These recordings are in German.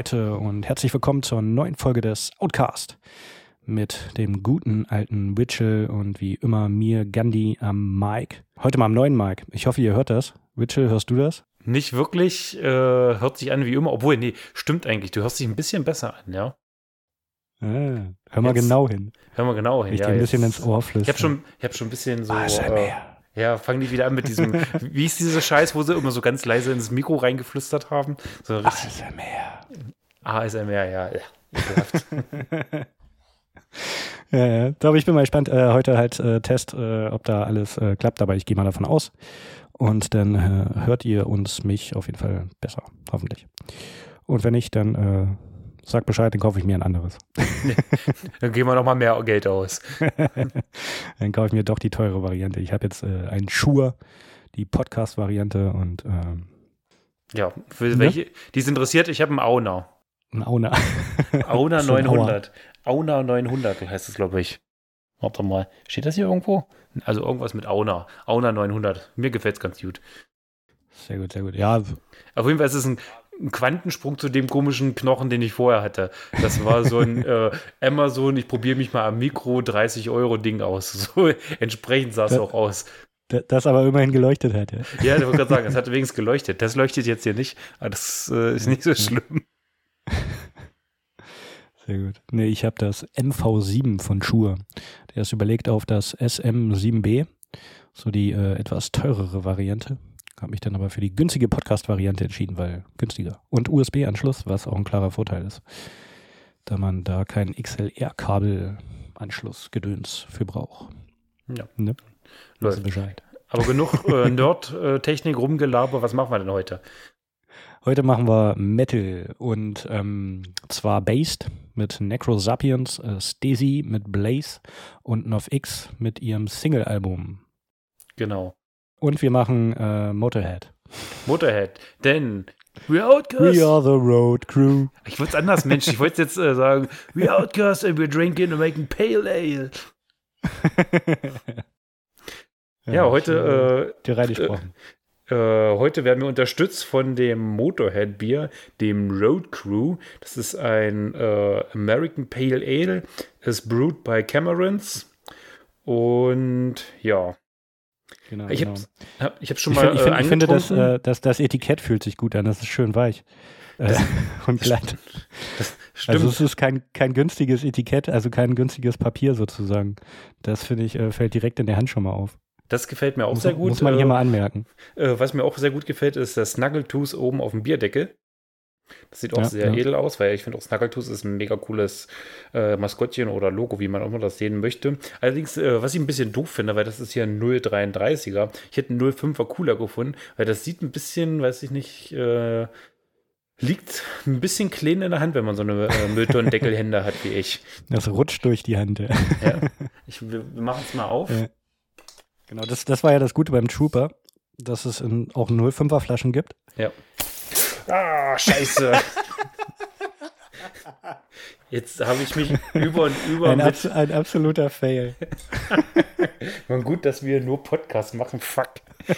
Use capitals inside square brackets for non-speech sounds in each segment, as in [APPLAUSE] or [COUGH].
Metal-Meute und herzlich willkommen zur neuen Folge des Outcast mit dem guten alten Witchell und wie immer mir Gandhi am Mic. Heute mal am neuen Mic. Ich hoffe, ihr hört das. Witchell, hörst du das? Nicht wirklich, äh, hört sich an wie immer, obwohl, nee, stimmt eigentlich, du hörst dich ein bisschen besser an, ja. Ah, hör mal jetzt, genau hin. Hör mal genau hin, ich ja. ein bisschen ins Ohr flüstern. Ich habe schon, hab schon ein bisschen so. Äh, ja, fangen die wieder an mit diesem, [LAUGHS] wie ist dieser Scheiß, wo sie immer so ganz leise ins Mikro reingeflüstert haben? So ASMR. ASMR, ja. ja. [LAUGHS] ja, ja. Aber ich bin mal gespannt. Äh, heute halt äh, Test, äh, ob da alles äh, klappt, aber ich gehe mal davon aus. Und dann äh, hört ihr uns mich auf jeden Fall besser, hoffentlich. Und wenn nicht, dann äh, Sag Bescheid, dann kaufe ich mir ein anderes. [LAUGHS] dann geben wir noch mal mehr Geld aus. [LAUGHS] dann kaufe ich mir doch die teure Variante. Ich habe jetzt äh, einen Schur, die Podcast-Variante und ähm, ja, für ne? welche, die ist interessiert, ich habe einen Auna. Ein Auna. Auna 900. Auna 900 heißt es, glaube ich. Warte mal, steht das hier irgendwo? Also irgendwas mit Auna. Auna 900. Mir gefällt es ganz gut. Sehr gut, sehr gut. Ja. Auf jeden Fall ist es ein ein Quantensprung zu dem komischen Knochen, den ich vorher hatte. Das war so ein [LAUGHS] äh, Amazon, ich probiere mich mal am Mikro 30 Euro Ding aus. [LAUGHS] So entsprechend sah es auch aus. Das aber immerhin geleuchtet hat, ja. Ja, ich wollte gerade sagen, es hat übrigens geleuchtet. Das leuchtet jetzt hier nicht, aber das äh, ist nicht so schlimm. [LAUGHS] Sehr gut. Nee, ich habe das MV7 von Schuhe. Der ist überlegt auf das SM7B, so die äh, etwas teurere Variante. Habe mich dann aber für die günstige Podcast-Variante entschieden, weil günstiger. Und USB-Anschluss, was auch ein klarer Vorteil ist. Da man da keinen XLR-Kabel-Anschluss-Gedöns für braucht. Ja. Ne? Läuft. Bescheid. Aber genug äh, [LAUGHS] Nerd-Technik rumgelaber. Was machen wir denn heute? Heute machen wir Metal und ähm, zwar Based mit Necrosapiens, äh, Stacey mit Blaze und NovX mit ihrem Single-Album. Genau. Und wir machen äh, Motorhead. Motorhead, denn We Outcast. We are the road crew. Ich wollte es anders, Mensch. Ich wollte jetzt äh, sagen, We Outcast and we're drinking and making pale ale. ja, [LAUGHS] ja, heute. Äh, dir reingesprochen. Äh, äh, heute werden wir unterstützt von dem Motorhead Bier, dem Road Crew. Das ist ein äh, American Pale Ale. Ist brewed by Camerons. Und ja, Genau, ich genau. habe hab schon mal. Ich, find, ich, äh, finde, das, äh, das, das Etikett fühlt sich gut an. Das ist schön weich. Äh, [LAUGHS] und glatt. [LAUGHS] also es ist kein, kein günstiges Etikett, also kein günstiges Papier sozusagen. Das finde ich, äh, fällt direkt in der Hand schon mal auf. Das gefällt mir auch muss, sehr gut. Muss man hier äh, mal anmerken. Was mir auch sehr gut gefällt, ist das Snuggletooth oben auf dem Bierdeckel. Das sieht auch ja, sehr ja. edel aus, weil ich finde auch Snuggletooth ist ein mega cooles äh, Maskottchen oder Logo, wie man auch immer das sehen möchte. Allerdings, äh, was ich ein bisschen doof finde, weil das ist hier ein 0,33er. Ich hätte einen 0,5er cooler gefunden, weil das sieht ein bisschen, weiß ich nicht, äh, liegt ein bisschen klein in der Hand, wenn man so eine äh, Mülltonnendeckelhände hat wie ich. Das rutscht durch die Hand. Ja. [LAUGHS] Ich, wir machen es mal auf. Genau, das, das war ja das Gute beim Trooper, dass es in, auch 0,5er Flaschen gibt. Ja. Ah, scheiße. Jetzt habe ich mich über und über. Ein, abs ein absoluter Fail. [LAUGHS] Man, gut, dass wir nur Podcast machen. Fuck.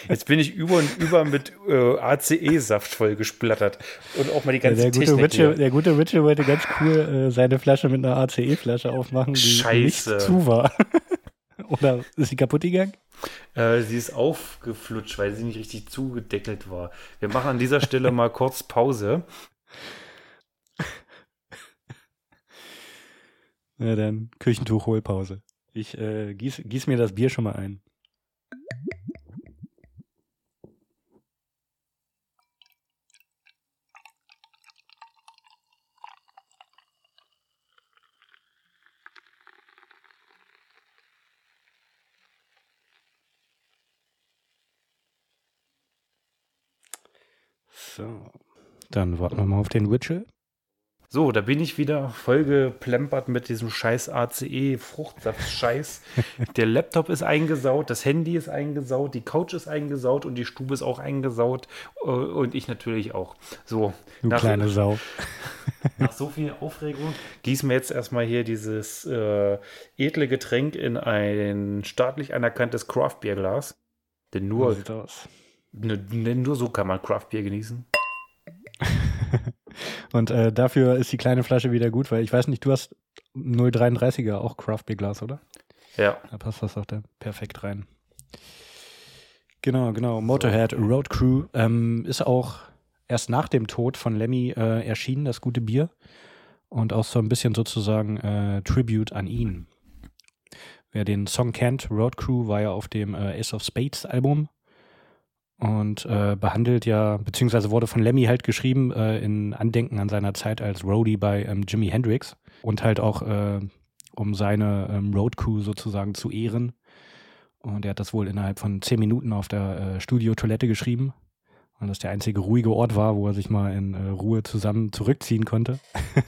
Jetzt bin ich über und über mit äh, ACE-Saft voll gesplattert. Und auch mal die ganze ja, der, gute Richard, der gute Richard wollte ganz cool äh, seine Flasche mit einer ACE-Flasche aufmachen, die Scheiße. nicht zu war. Oder ist sie kaputt gegangen? Äh, sie ist aufgeflutscht, weil sie nicht richtig zugedeckelt war. Wir machen an dieser Stelle mal [LAUGHS] kurz Pause. Na dann, Küchentuch-Hohlpause. Ich äh, gieß, gieß mir das Bier schon mal ein. So. Dann warten wir mal auf den Witchell. So, da bin ich wieder voll geplempert mit diesem scheiß ACE-Fruchtsaft-Scheiß. [LAUGHS] Der Laptop ist eingesaut, das Handy ist eingesaut, die Couch ist eingesaut und die Stube ist auch eingesaut äh, und ich natürlich auch. So, du nach, kleine Sau. [LAUGHS] Nach so viel Aufregung gießen wir jetzt erstmal hier dieses äh, edle Getränk in ein staatlich anerkanntes Craft-Bier-Glas. Denn nur. Ne, ne, nur so kann man Craft Beer genießen. [LAUGHS] Und äh, dafür ist die kleine Flasche wieder gut, weil ich weiß nicht, du hast 0,33er auch Craft Beer Glas, oder? Ja. Da passt das auch da perfekt rein. Genau, genau. Motorhead Road Crew ähm, ist auch erst nach dem Tod von Lemmy äh, erschienen, das gute Bier. Und auch so ein bisschen sozusagen äh, Tribute an ihn. Wer den Song kennt, Road Crew war ja auf dem äh, Ace of Spades Album und äh, behandelt ja, beziehungsweise wurde von Lemmy halt geschrieben äh, in Andenken an seiner Zeit als Roadie bei ähm, Jimi Hendrix und halt auch äh, um seine ähm, Road Crew sozusagen zu ehren. Und er hat das wohl innerhalb von zehn Minuten auf der äh, Studiotoilette geschrieben, weil das der einzige ruhige Ort war, wo er sich mal in äh, Ruhe zusammen zurückziehen konnte.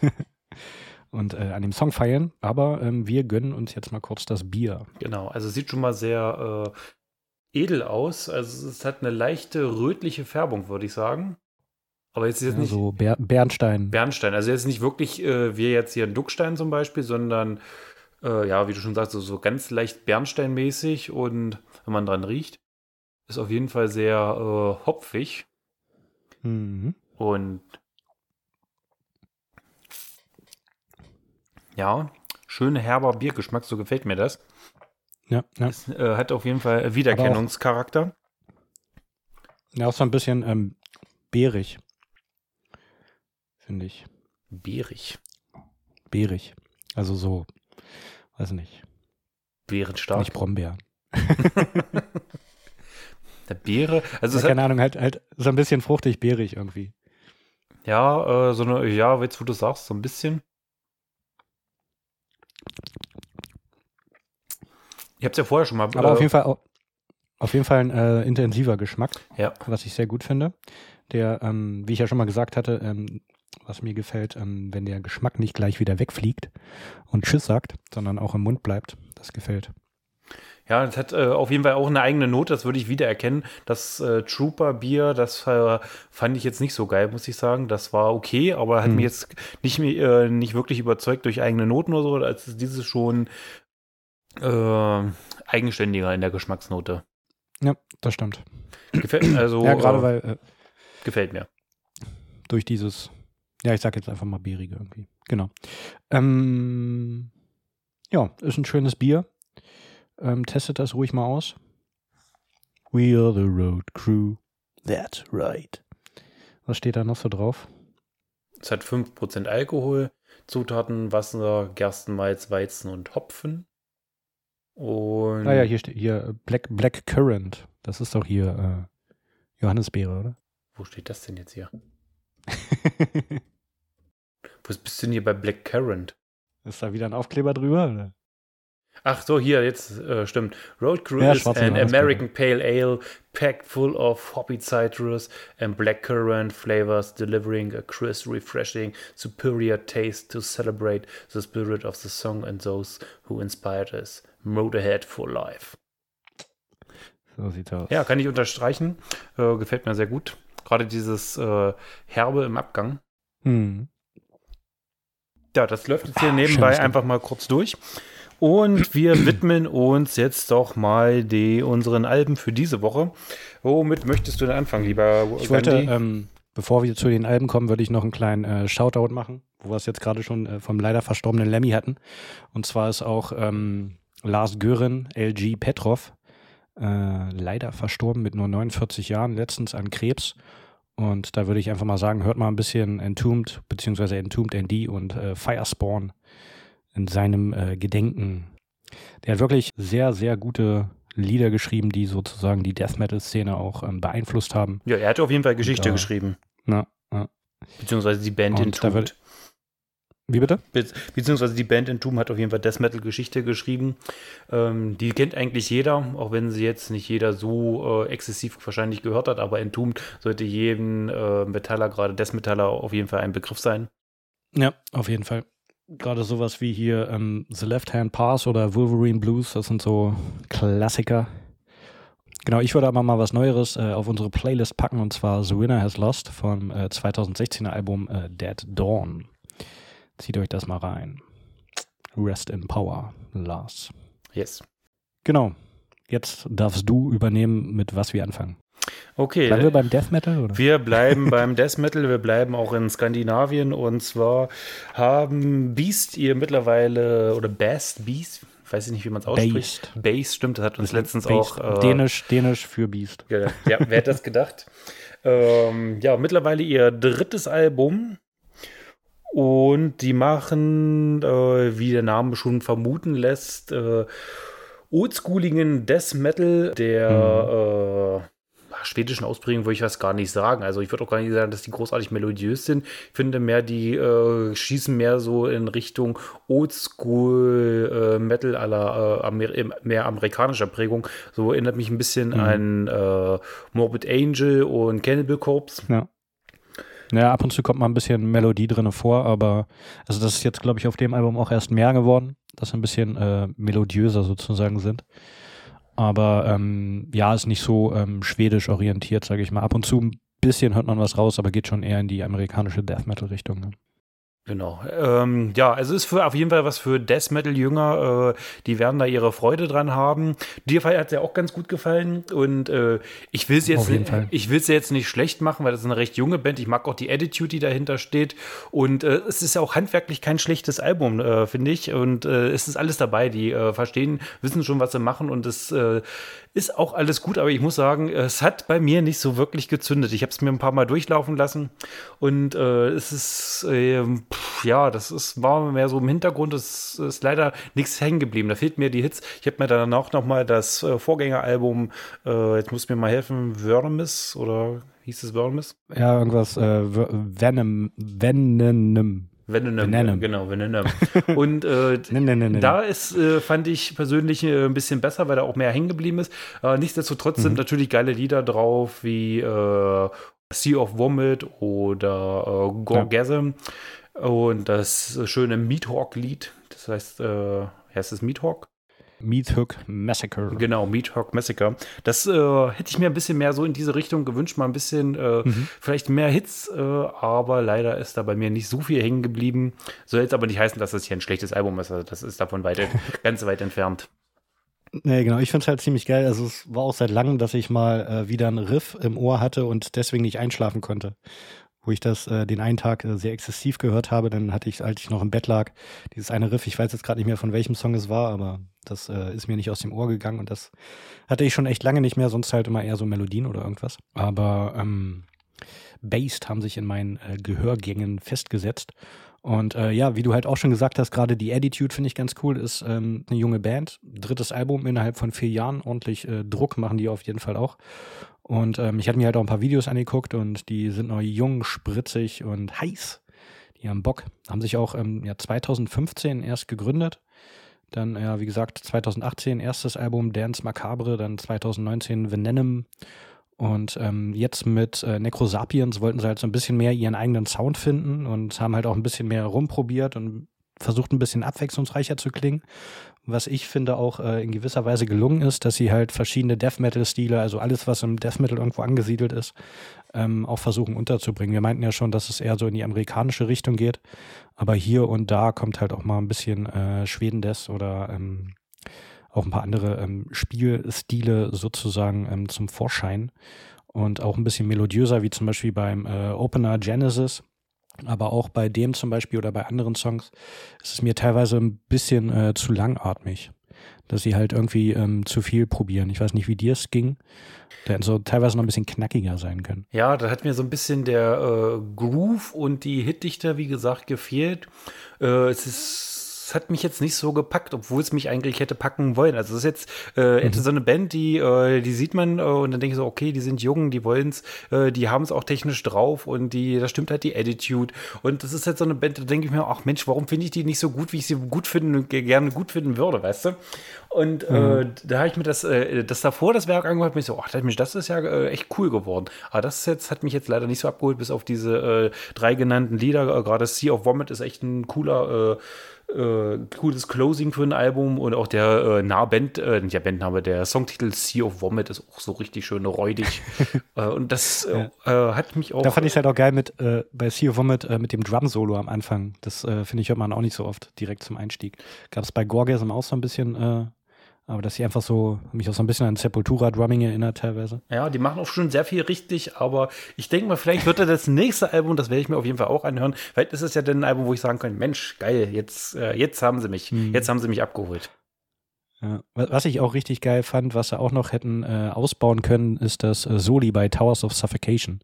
[LAUGHS] und äh, an dem Song feiern. Aber ähm, wir gönnen uns jetzt mal kurz das Bier. Genau, also sieht schon mal sehr äh, edel aus. Also es hat eine leichte rötliche Färbung, würde ich sagen. Aber jetzt ist jetzt Ja, nicht so Ber Bernstein. Bernstein. Also jetzt nicht wirklich äh, wie jetzt hier ein Duckstein zum Beispiel, sondern äh, ja, wie du schon sagst, so, so ganz leicht Bernsteinmäßig und wenn man dran riecht, ist auf jeden Fall sehr äh, hopfig Mhm. und ja, schön herber Biergeschmack, so gefällt mir das. Ja, ja. Es äh, hat auf jeden Fall Wiedererkennungscharakter. ja, auch so ein bisschen ähm, beerig. Finde ich. Beerig. Beerig. Also so, weiß nicht. Beerenstark. Nicht Brombeer. [LAUGHS] Der Beere. Also Ja, es hat, keine Ahnung, halt, halt so ein bisschen fruchtig beerig irgendwie. ja, äh, so eine, ja, jetzt wo du sagst, so ein bisschen. Ich hab's ja vorher schon mal. Aber äh, auf jeden Fall au- auf jeden Fall ein äh, intensiver Geschmack, Ja. was ich sehr gut finde. Der, ähm, wie ich ja schon mal gesagt hatte, ähm, was mir gefällt, ähm, wenn der Geschmack nicht gleich wieder wegfliegt und Tschüss sagt, sondern auch im Mund bleibt. Das gefällt. Ja, es hat äh, auf jeden Fall auch eine eigene Note, das würde ich wiedererkennen. Das äh, Trooper-Bier, das äh, fand ich jetzt nicht so geil, muss ich sagen. Das war okay, aber hat Hm. mich jetzt nicht, äh, nicht wirklich überzeugt durch eigene Noten oder so. Als dieses schon äh, eigenständiger in der Geschmacksnote. Ja, das stimmt. Gefällt, [CLEARS THROAT] also, ja, gerade äh, weil äh, gefällt mir. durch dieses, ja, ich sag jetzt einfach mal beerige irgendwie. Genau. Ähm, ja, ist ein schönes Bier. Ähm, testet das ruhig mal aus. We are the road crew. That's right. Was steht da noch so drauf? Es hat 5% Alkohol, Zutaten, Wasser, Gerstenmalz, Weizen und Hopfen. Und Ah ja, hier steht hier Black, Black Currant. Das ist doch hier äh, Johannisbeere, oder? wo steht das denn jetzt hier? [LAUGHS] Wo bist du denn hier bei Black Currant? ist da wieder ein Aufkleber drüber? Oder? Ach so, hier, jetzt äh, stimmt. Road Crew Ja, is an. American Pale Ale packed full of hoppy citrus and blackcurrant flavors, delivering a crisp, refreshing, superior taste to celebrate the spirit of the song and those who inspired us. Motorhead for life. So sieht's aus. Ja, kann ich unterstreichen. Äh, gefällt mir sehr gut. Gerade dieses äh, Herbe im Abgang. Hm. Ja, das läuft jetzt hier Ah, nebenbei einfach mal kurz durch. Und wir widmen uns jetzt doch mal die, unseren Alben für diese Woche. Womit möchtest du denn anfangen, lieber Ich wollte, ähm, bevor wir zu den Alben kommen, würde ich noch einen kleinen äh, Shoutout machen, wo wir es jetzt gerade schon äh, vom leider verstorbenen Lemmy hatten. Und zwar ist auch ähm, Lars Gören, LG Petrov, äh, leider verstorben mit nur 49 Jahren, letztens an Krebs. Und da würde ich einfach mal sagen, hört mal ein bisschen Entombed, beziehungsweise Entombed ND und äh, Firespawn in seinem äh, Gedenken. Der hat wirklich sehr, sehr gute Lieder geschrieben, die sozusagen die Death Metal-Szene auch ähm, beeinflusst haben. ja, er hat auf jeden Fall Geschichte Ja. geschrieben. Na, ja. Beziehungsweise die Band Und da Entombed. wird- Wie bitte? Be beziehungsweise die Band Entombed hat auf jeden Fall Death Metal Geschichte geschrieben. Ähm, die kennt eigentlich jeder, auch wenn sie jetzt nicht jeder so äh, exzessiv wahrscheinlich gehört hat, aber Entombed sollte jedem äh, Metaller, gerade Death Metaller, auf jeden Fall ein Begriff sein. Ja, auf jeden Fall. Gerade sowas wie hier ähm, The Left Hand Pass oder Wolverine Blues, das sind so Klassiker. Genau, ich würde aber mal was Neueres äh, auf unsere Playlist packen und zwar The Winner Has Lost vom äh, 2016er Album äh, Dead Dawn. Zieht euch das mal rein. Rest in Power, Lars. Yes. Genau. Jetzt darfst du übernehmen, mit was wir anfangen. Okay. Bleiben wir beim Death Metal? Oder? Wir bleiben [LAUGHS] beim Death Metal, wir bleiben auch in Skandinavien und zwar haben Beast ihr mittlerweile, oder Best Beast, weiß ich nicht, wie man es ausspricht. Based. Based, stimmt, das hat uns letztens Based. auch. Äh, Dänisch, Dänisch für Beast. Ja, ja wer hätte das gedacht? [LAUGHS] ähm, ja, mittlerweile ihr drittes Album. Und die machen, äh, wie der Name schon vermuten lässt, äh, oldschooligen Death Metal, der äh, schwedischen Ausprägung würde ich was gar nicht sagen. Also ich würde auch gar nicht sagen, dass die großartig melodiös sind. Ich finde mehr, die äh, schießen mehr so in Richtung Oldschool äh, Metal aller äh, Amer mehr amerikanischer Prägung. So erinnert mich ein bisschen Mhm. an äh, Morbid Angel und Cannibal Corpse. Ja. Ja, ab und zu kommt mal ein bisschen Melodie drin vor, aber also das ist jetzt, glaube ich, auf dem Album auch erst mehr geworden, dass sie ein bisschen äh, melodiöser sozusagen sind. Aber ähm, ja, ist nicht so ähm, schwedisch orientiert, sage ich mal. Ab und zu ein bisschen hört man was raus, aber geht schon eher in die amerikanische Death Metal Richtung. Ne? Genau. Ähm, ja, also ist für auf jeden Fall was für Death Metal Jünger. Äh, die werden da ihre Freude dran haben. Dir hat es ja auch ganz gut gefallen und äh, ich will es jetzt, ich will es jetzt nicht schlecht machen, weil das ist eine recht junge Band. Ich mag auch die Attitude, die dahinter steht und äh, es ist ja auch handwerklich kein schlechtes Album, äh, finde ich. Und äh, es ist alles dabei. Die äh, verstehen, wissen schon, was sie machen und es äh, ist auch alles gut, aber ich muss sagen, es hat bei mir nicht so wirklich gezündet. Ich habe es mir ein paar Mal durchlaufen lassen und äh, es ist, äh, pff, ja, das ist, war mehr so im Hintergrund. Es ist leider nichts hängen geblieben. Da fehlt mir die Hits. Ich habe mir dann auch noch mal das äh, Vorgängeralbum, äh, jetzt muss mir mal helfen, Wörnemis oder hieß es Wörnemis? Ja, irgendwas, äh, Venom, Venom. Venom, Venom. genau, Venom. [LAUGHS] Und äh. Da ist, äh, fand ich persönlich äh, ein bisschen besser, weil da auch mehr hängen geblieben ist. Äh, nichtsdestotrotz Mhm. sind natürlich geile Lieder drauf, wie äh, Sea of Vomit oder äh, Gorgasm. Und das schöne Meathawk-Lied, das heißt, äh, heißt es Meathawk? Meat Hook Massacre. Genau, Meathawk Massacre. Das äh, hätte ich mir ein bisschen mehr so in diese Richtung gewünscht, mal ein bisschen, äh, Mhm. vielleicht mehr Hits, äh, aber leider ist da bei mir nicht so viel hängen geblieben. Soll jetzt aber nicht heißen, dass das hier ein schlechtes Album ist. Also das ist davon weit, [LAUGHS] ganz weit entfernt. Nee, genau. Ich finde es halt ziemlich geil. Also es war auch seit langem, dass ich mal äh, wieder einen Riff im Ohr hatte und deswegen nicht einschlafen konnte. Wo ich das äh, den einen Tag äh, sehr exzessiv gehört habe, dann hatte ich, als ich noch im Bett lag, dieses eine Riff. Ich weiß jetzt gerade nicht mehr, von welchem Song es war, aber das äh, ist mir nicht aus dem Ohr gegangen und das hatte ich schon echt lange nicht mehr, sonst halt immer eher so Melodien oder irgendwas. Aber ähm, Based haben sich in meinen äh, Gehörgängen festgesetzt. Und äh, ja, wie du halt auch schon gesagt hast, gerade die Attitude finde ich ganz cool, ist ähm, eine junge Band. Drittes Album innerhalb von vier Jahren, ordentlich äh, Druck machen die auf jeden Fall auch. Und ähm, ich hatte mir halt auch ein paar Videos angeguckt und die sind noch jung, spritzig und heiß. Die haben Bock. Haben sich auch ähm, ja, 2015 erst gegründet. Dann, ja, wie gesagt, 2018 erstes Album Dance Macabre, dann 2019 Venom. Und ähm, jetzt mit äh, Necrosapiens wollten sie halt so ein bisschen mehr ihren eigenen Sound finden und haben halt auch ein bisschen mehr rumprobiert und versucht ein bisschen abwechslungsreicher zu klingen. Was ich finde auch äh, in gewisser Weise gelungen ist, dass sie halt verschiedene Death Metal-Stile, also alles, was im Death Metal irgendwo angesiedelt ist, ähm, auch versuchen unterzubringen. Wir meinten ja schon, dass es eher so in die amerikanische Richtung geht, aber hier und da kommt halt auch mal ein bisschen äh, Schweden-Death oder ähm, auch ein paar andere ähm, Spielstile sozusagen ähm, zum Vorschein und auch ein bisschen melodiöser, wie zum Beispiel beim äh, Opener Genesis. Aber auch bei dem zum Beispiel oder bei anderen Songs ist es mir teilweise ein bisschen äh, zu langatmig, dass sie halt irgendwie ähm, zu viel probieren. Ich weiß nicht, wie dir es ging. Der hätten so teilweise noch ein bisschen knackiger sein können. Ja, da hat mir so ein bisschen der äh, Groove und die Hitdichter, wie gesagt, gefehlt. Äh, es ist es hat mich jetzt nicht so gepackt, obwohl es mich eigentlich hätte packen wollen. Also es ist jetzt äh, Mhm. so eine Band, die, äh, die sieht man äh, und dann denke ich so, okay, die sind jung, die wollen's, äh, die haben es auch technisch drauf und die, da stimmt halt die Attitude. Und das ist jetzt so eine Band, da denke ich mir, ach Mensch, warum finde ich die nicht so gut, wie ich sie gut finden und ge- gerne gut finden würde, weißt du? Und äh, da habe ich mir das, äh, das davor, das Werk angehört, mich so, ach Mensch, das ist ja äh, echt cool geworden. Aber das jetzt hat mich jetzt leider nicht so abgeholt, bis auf diese äh, drei genannten Lieder. Äh, Gerade Sea of Vomit ist echt ein cooler, äh, cooles Closing für ein Album und auch der äh, Nahband, äh, nicht der Bandname, der Songtitel Sea of Vomit ist auch so richtig schön räudig. [LAUGHS] äh, und das äh, äh, hat mich auch. Da fand ich es halt auch geil mit äh, bei Sea of Vomit äh, mit dem Drum-Solo am Anfang. Das äh, finde ich hört man auch nicht so oft direkt zum Einstieg. Gab es bei Gorgasm auch so ein bisschen Aber dass sie einfach so, mich auch so ein bisschen an Sepultura-Drumming erinnert teilweise. Ja, die machen auch schon sehr viel richtig, aber ich denke mal, vielleicht wird [LAUGHS] das nächste Album, das werde ich mir auf jeden Fall auch anhören. Vielleicht ist es ja dann ein Album, wo ich sagen kann, Mensch, geil, jetzt, äh, jetzt haben sie mich, hm. jetzt haben sie mich abgeholt. Ja. Was ich auch richtig geil fand, was sie auch noch hätten äh, ausbauen können, ist das äh, Soli bei Towers of Suffocation.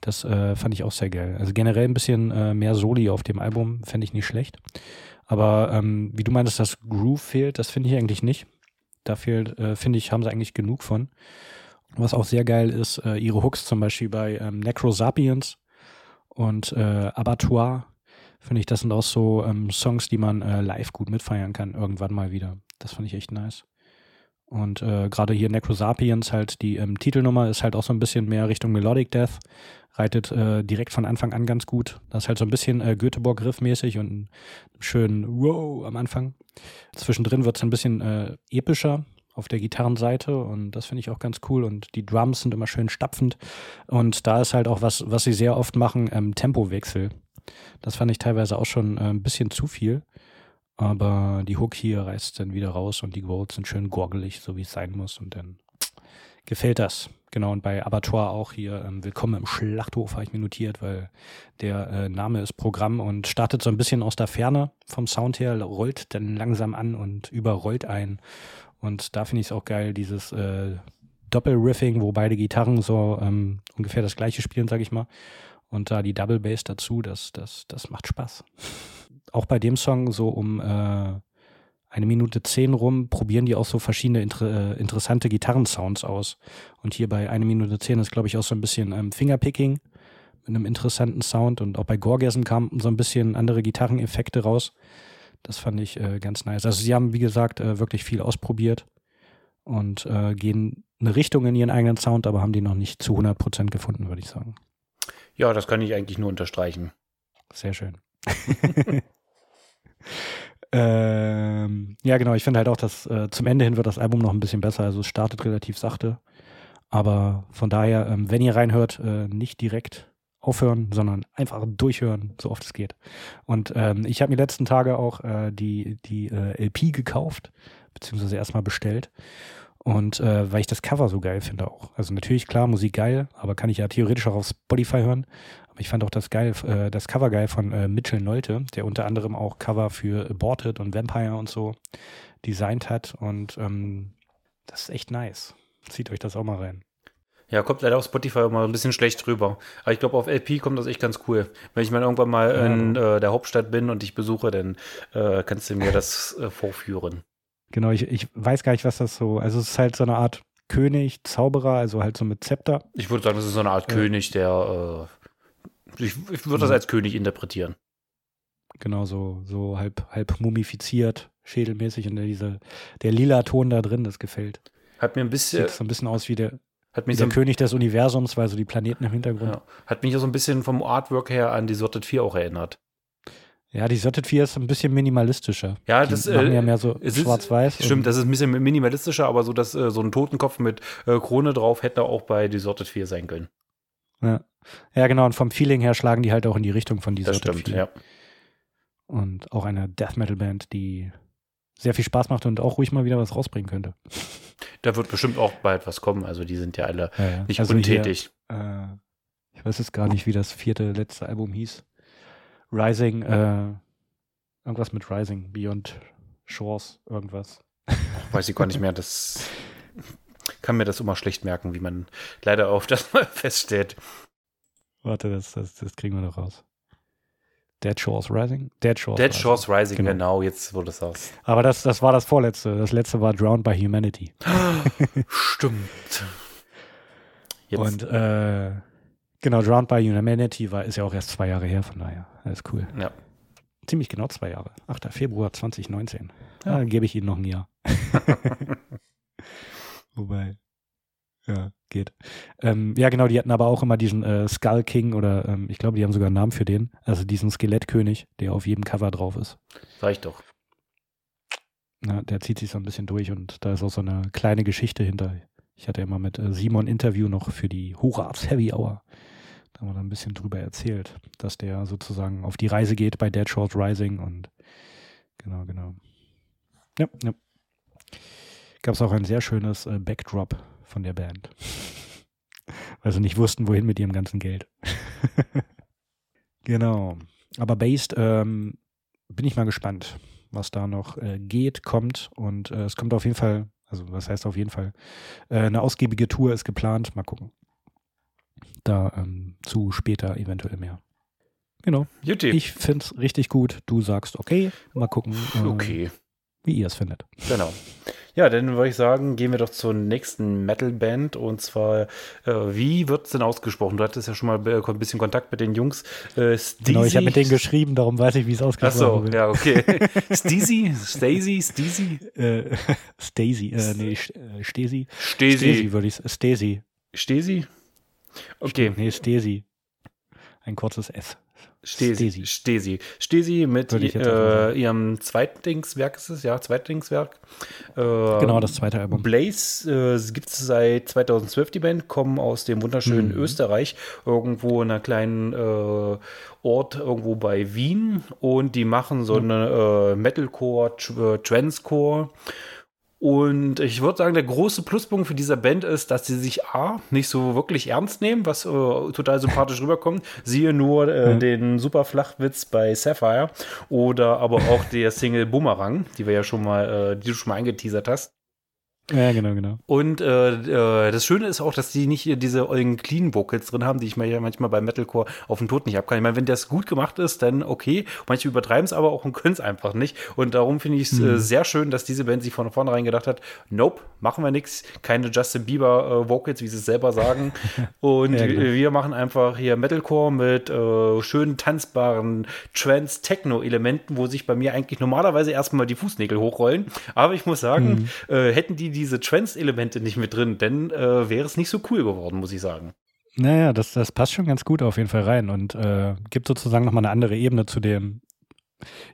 Das äh, fand ich auch sehr geil. Also generell ein bisschen äh, mehr Soli auf dem Album fände ich nicht schlecht. Aber ähm, wie du meintest, dass Groove fehlt, das finde ich eigentlich nicht. Da fehlt, äh, finde ich, haben sie eigentlich genug von. Was auch sehr geil ist, äh, ihre Hooks zum Beispiel bei ähm, Necrosapiens und äh, Abattoir, finde ich, das sind auch so ähm, Songs, die man äh, live gut mitfeiern kann, irgendwann mal wieder. Das fand ich echt nice. Und äh, gerade hier Necrosapiens, halt die ähm, Titelnummer ist halt auch so ein bisschen mehr Richtung Melodic Death reitet äh, direkt von Anfang an ganz gut. Das ist halt so ein bisschen äh, Göteborg-Riffmäßig und schönen Wow am Anfang. Zwischendrin wird es ein bisschen äh, epischer auf der Gitarrenseite und das finde ich auch ganz cool und die Drums sind immer schön stapfend und da ist halt auch was, was sie sehr oft machen, ähm, Tempowechsel. Das fand ich teilweise auch schon äh, ein bisschen zu viel, aber die Hook hier reißt dann wieder raus und die Golds sind schön gorgelig, so wie es sein muss und dann gefällt das. Genau, und bei Abattoir auch hier ähm, Willkommen im Schlachthof habe ich mir notiert, weil der äh, Name ist Programm und startet so ein bisschen aus der Ferne vom Sound her, rollt dann langsam an und überrollt ein. Und da finde ich es auch geil, dieses äh, Doppelriffing, wo beide Gitarren so ähm, ungefähr das gleiche spielen, sage ich mal. Und da die Double Bass dazu, das, das, das macht Spaß. [LAUGHS] Auch bei dem Song so um äh, eine Minute zehn rum probieren die auch so verschiedene inter äh, interessante Gitarrensounds aus. Und hier bei eine Minute zehn ist, glaube ich, auch so ein bisschen ähm, Fingerpicking mit einem interessanten Sound. Und auch bei Gorgasm kamen so ein bisschen andere Gitarreneffekte raus. Das fand ich äh, ganz nice. Also sie haben, wie gesagt, äh, wirklich viel ausprobiert und äh, gehen eine Richtung in ihren eigenen Sound, aber haben die noch nicht zu 100% gefunden, würde ich sagen. Ja, das kann ich eigentlich nur unterstreichen. Sehr schön. [LAUGHS] Ähm, ja, genau. Ich finde halt auch, dass äh, zum Ende hin wird das Album noch ein bisschen besser. Also es startet relativ sachte. Aber von daher, ähm, wenn ihr reinhört, äh, nicht direkt aufhören, sondern einfach durchhören, so oft es geht. Und ähm, ich habe mir letzten Tage auch äh, die, die äh, LP gekauft, beziehungsweise erstmal bestellt. Und äh, weil ich das Cover so geil finde auch. Also natürlich, klar, Musik geil, aber kann ich ja theoretisch auch auf Spotify hören. Aber ich fand auch das geil, äh, das Cover geil von äh, Mitchell Nolte, der unter anderem auch Cover für Aborted und Vampire und so designt hat. Und ähm, das ist echt nice. Zieht euch das auch mal rein. Ja, kommt leider auf Spotify immer ein bisschen schlecht rüber. Aber ich glaube, auf LP kommt das echt ganz cool. Wenn ich mal irgendwann mal in äh, der Hauptstadt bin und dich besuche, dann äh, kannst du mir das äh, vorführen. Genau, ich, ich weiß gar nicht, was das so. Also es ist halt so eine Art König, Zauberer, also halt so mit Zepter. Ich würde sagen, das ist so eine Art König, der äh, ich, ich würde das als König interpretieren. Genau, so, so halb, halb mumifiziert, schädelmäßig und dieser, der lila Ton da drin, das gefällt. Hat mir ein bisschen. Sieht so ein bisschen aus wie der, hat mich der so König des Universums, weil so die Planeten im Hintergrund. Ja. Hat mich ja so ein bisschen vom Artwork her an die Sorted 4 auch erinnert. Ja, die Sorted 4 ist ein bisschen minimalistischer. Ja, das ist äh, ja mehr so schwarz-weiß. Stimmt, das ist ein bisschen minimalistischer, aber so, dass äh, so ein Totenkopf mit äh, Krone drauf hätte auch bei die Sorted 4 sein können. Ja. Ja, genau. Und vom Feeling her schlagen die halt auch in die Richtung von dieser Das stimmt, ja. Und auch eine Death Metal Band, die sehr viel Spaß macht und auch ruhig mal wieder was rausbringen könnte. Da wird bestimmt auch bald was kommen. Also die sind ja alle ja, ja. nicht also untätig. Hier, äh, ich weiß jetzt gar nicht, wie das vierte letzte Album hieß. Rising, äh, irgendwas mit Rising, Beyond Shores, irgendwas. Weiß ich gar nicht mehr. Das kann mir das immer schlecht merken, wie man leider auf [LAUGHS] das mal feststellt. Warte, das, das, das kriegen wir noch raus. Dead Shores Rising? Dead Shores Dead Rising. Shores Rising, genau. genau, jetzt wurde es aus. Aber das, das war das vorletzte. Das letzte war Drowned by Humanity. [GASPS] Stimmt. Jetzt. Und äh, genau, Drowned by Humanity war, ist ja auch erst zwei Jahre her, von daher. Das ist cool. Ja. Ziemlich genau zwei Jahre. 8. Februar 2019. Ja. Dann gebe ich Ihnen noch ein Jahr. [LAUGHS] [LAUGHS] Wobei, ja, geht. Ähm, ja, genau, die hatten aber auch immer diesen äh, Skull King oder ähm, ich glaube, die haben sogar einen Namen für den. Also diesen Skelettkönig, der auf jedem Cover drauf ist. Reicht doch. Ja, der zieht sich so ein bisschen durch und da ist auch so eine kleine Geschichte hinter. Ich hatte immer mit äh, Simon Interview noch für die Hocharts Heavy Hour. Da haben wir dann ein bisschen drüber erzählt, dass der sozusagen auf die Reise geht bei Dead Short Rising und genau, genau. Ja, ja. Gab es auch ein sehr schönes äh, Backdrop von der Band. Weil sie nicht wussten, wohin mit ihrem ganzen Geld. [LAUGHS] genau. Aber based ähm, bin ich mal gespannt, was da noch äh, geht, kommt. Und äh, es kommt auf jeden Fall, also was heißt auf jeden Fall, äh, eine ausgiebige Tour ist geplant. Mal gucken. Da ähm, zu später eventuell mehr. Genau. Jutti. Ich finde es richtig gut. Du sagst okay. Mal gucken. Okay. Wie ihr es findet. Genau. Ja, dann würde ich sagen, gehen wir doch zur nächsten Metal-Band. Und zwar, äh, wie wird es denn ausgesprochen? Du hattest ja schon mal äh, ein bisschen Kontakt mit den Jungs. Äh, genau, ich habe mit denen geschrieben, darum weiß ich, wie es ausgesprochen wird. Ach so, ja, okay. [LAUGHS] Steezy? Stacy? Steezy? Äh, [LAUGHS] Stacy, äh, nee, äh, Stesi. Stesi. Stesi würde ich Stesi. Stesi? Okay. Nee, Stesi. Ein kurzes S. Stesi. Stesi. Stesi mit äh, ihrem Zweitlingswerk ist es, ja, Zweitlingswerk. Äh, genau, das zweite Album. Blaze äh, gibt es seit 2012, die Band, kommen aus dem wunderschönen mhm. Österreich, irgendwo in einer kleinen äh, Ort irgendwo bei Wien und die machen so mhm. eine äh, Metalcore, äh, Transcore und ich würde sagen, der große Pluspunkt für diese Band ist, dass sie sich A, nicht so wirklich ernst nehmen, was äh, total sympathisch [LAUGHS] rüberkommt. Siehe nur äh, mhm. den super Flachwitz bei Sapphire oder aber auch der Single Boomerang, die wir ja schon mal, äh, die du schon mal eingeteasert hast. Ja, genau, genau. Und äh, äh, das Schöne ist auch, dass die nicht diese ollen Clean Vocals drin haben, die ich mir ja manchmal bei Metalcore auf den Tod nicht abkann. Ich meine, wenn das gut gemacht ist, dann okay. Manche übertreiben es aber auch und können es einfach nicht. Und darum finde ich es äh, mhm. äh, sehr schön, dass diese Band sich von vornherein gedacht hat, nope, machen wir nichts. Keine Justin Bieber äh, Vocals, wie sie es selber sagen. [LAUGHS] und ja, genau. wir machen einfach hier Metalcore mit äh, schönen tanzbaren Trans-Techno-Elementen, wo sich bei mir eigentlich normalerweise erstmal die Fußnägel hochrollen. Aber ich muss sagen, mhm. hätten die diese Trance-Elemente nicht mit drin, denn äh, wäre es nicht so cool geworden, muss ich sagen. Naja, das, das passt schon ganz gut auf jeden Fall rein und äh, gibt sozusagen nochmal eine andere Ebene zu dem,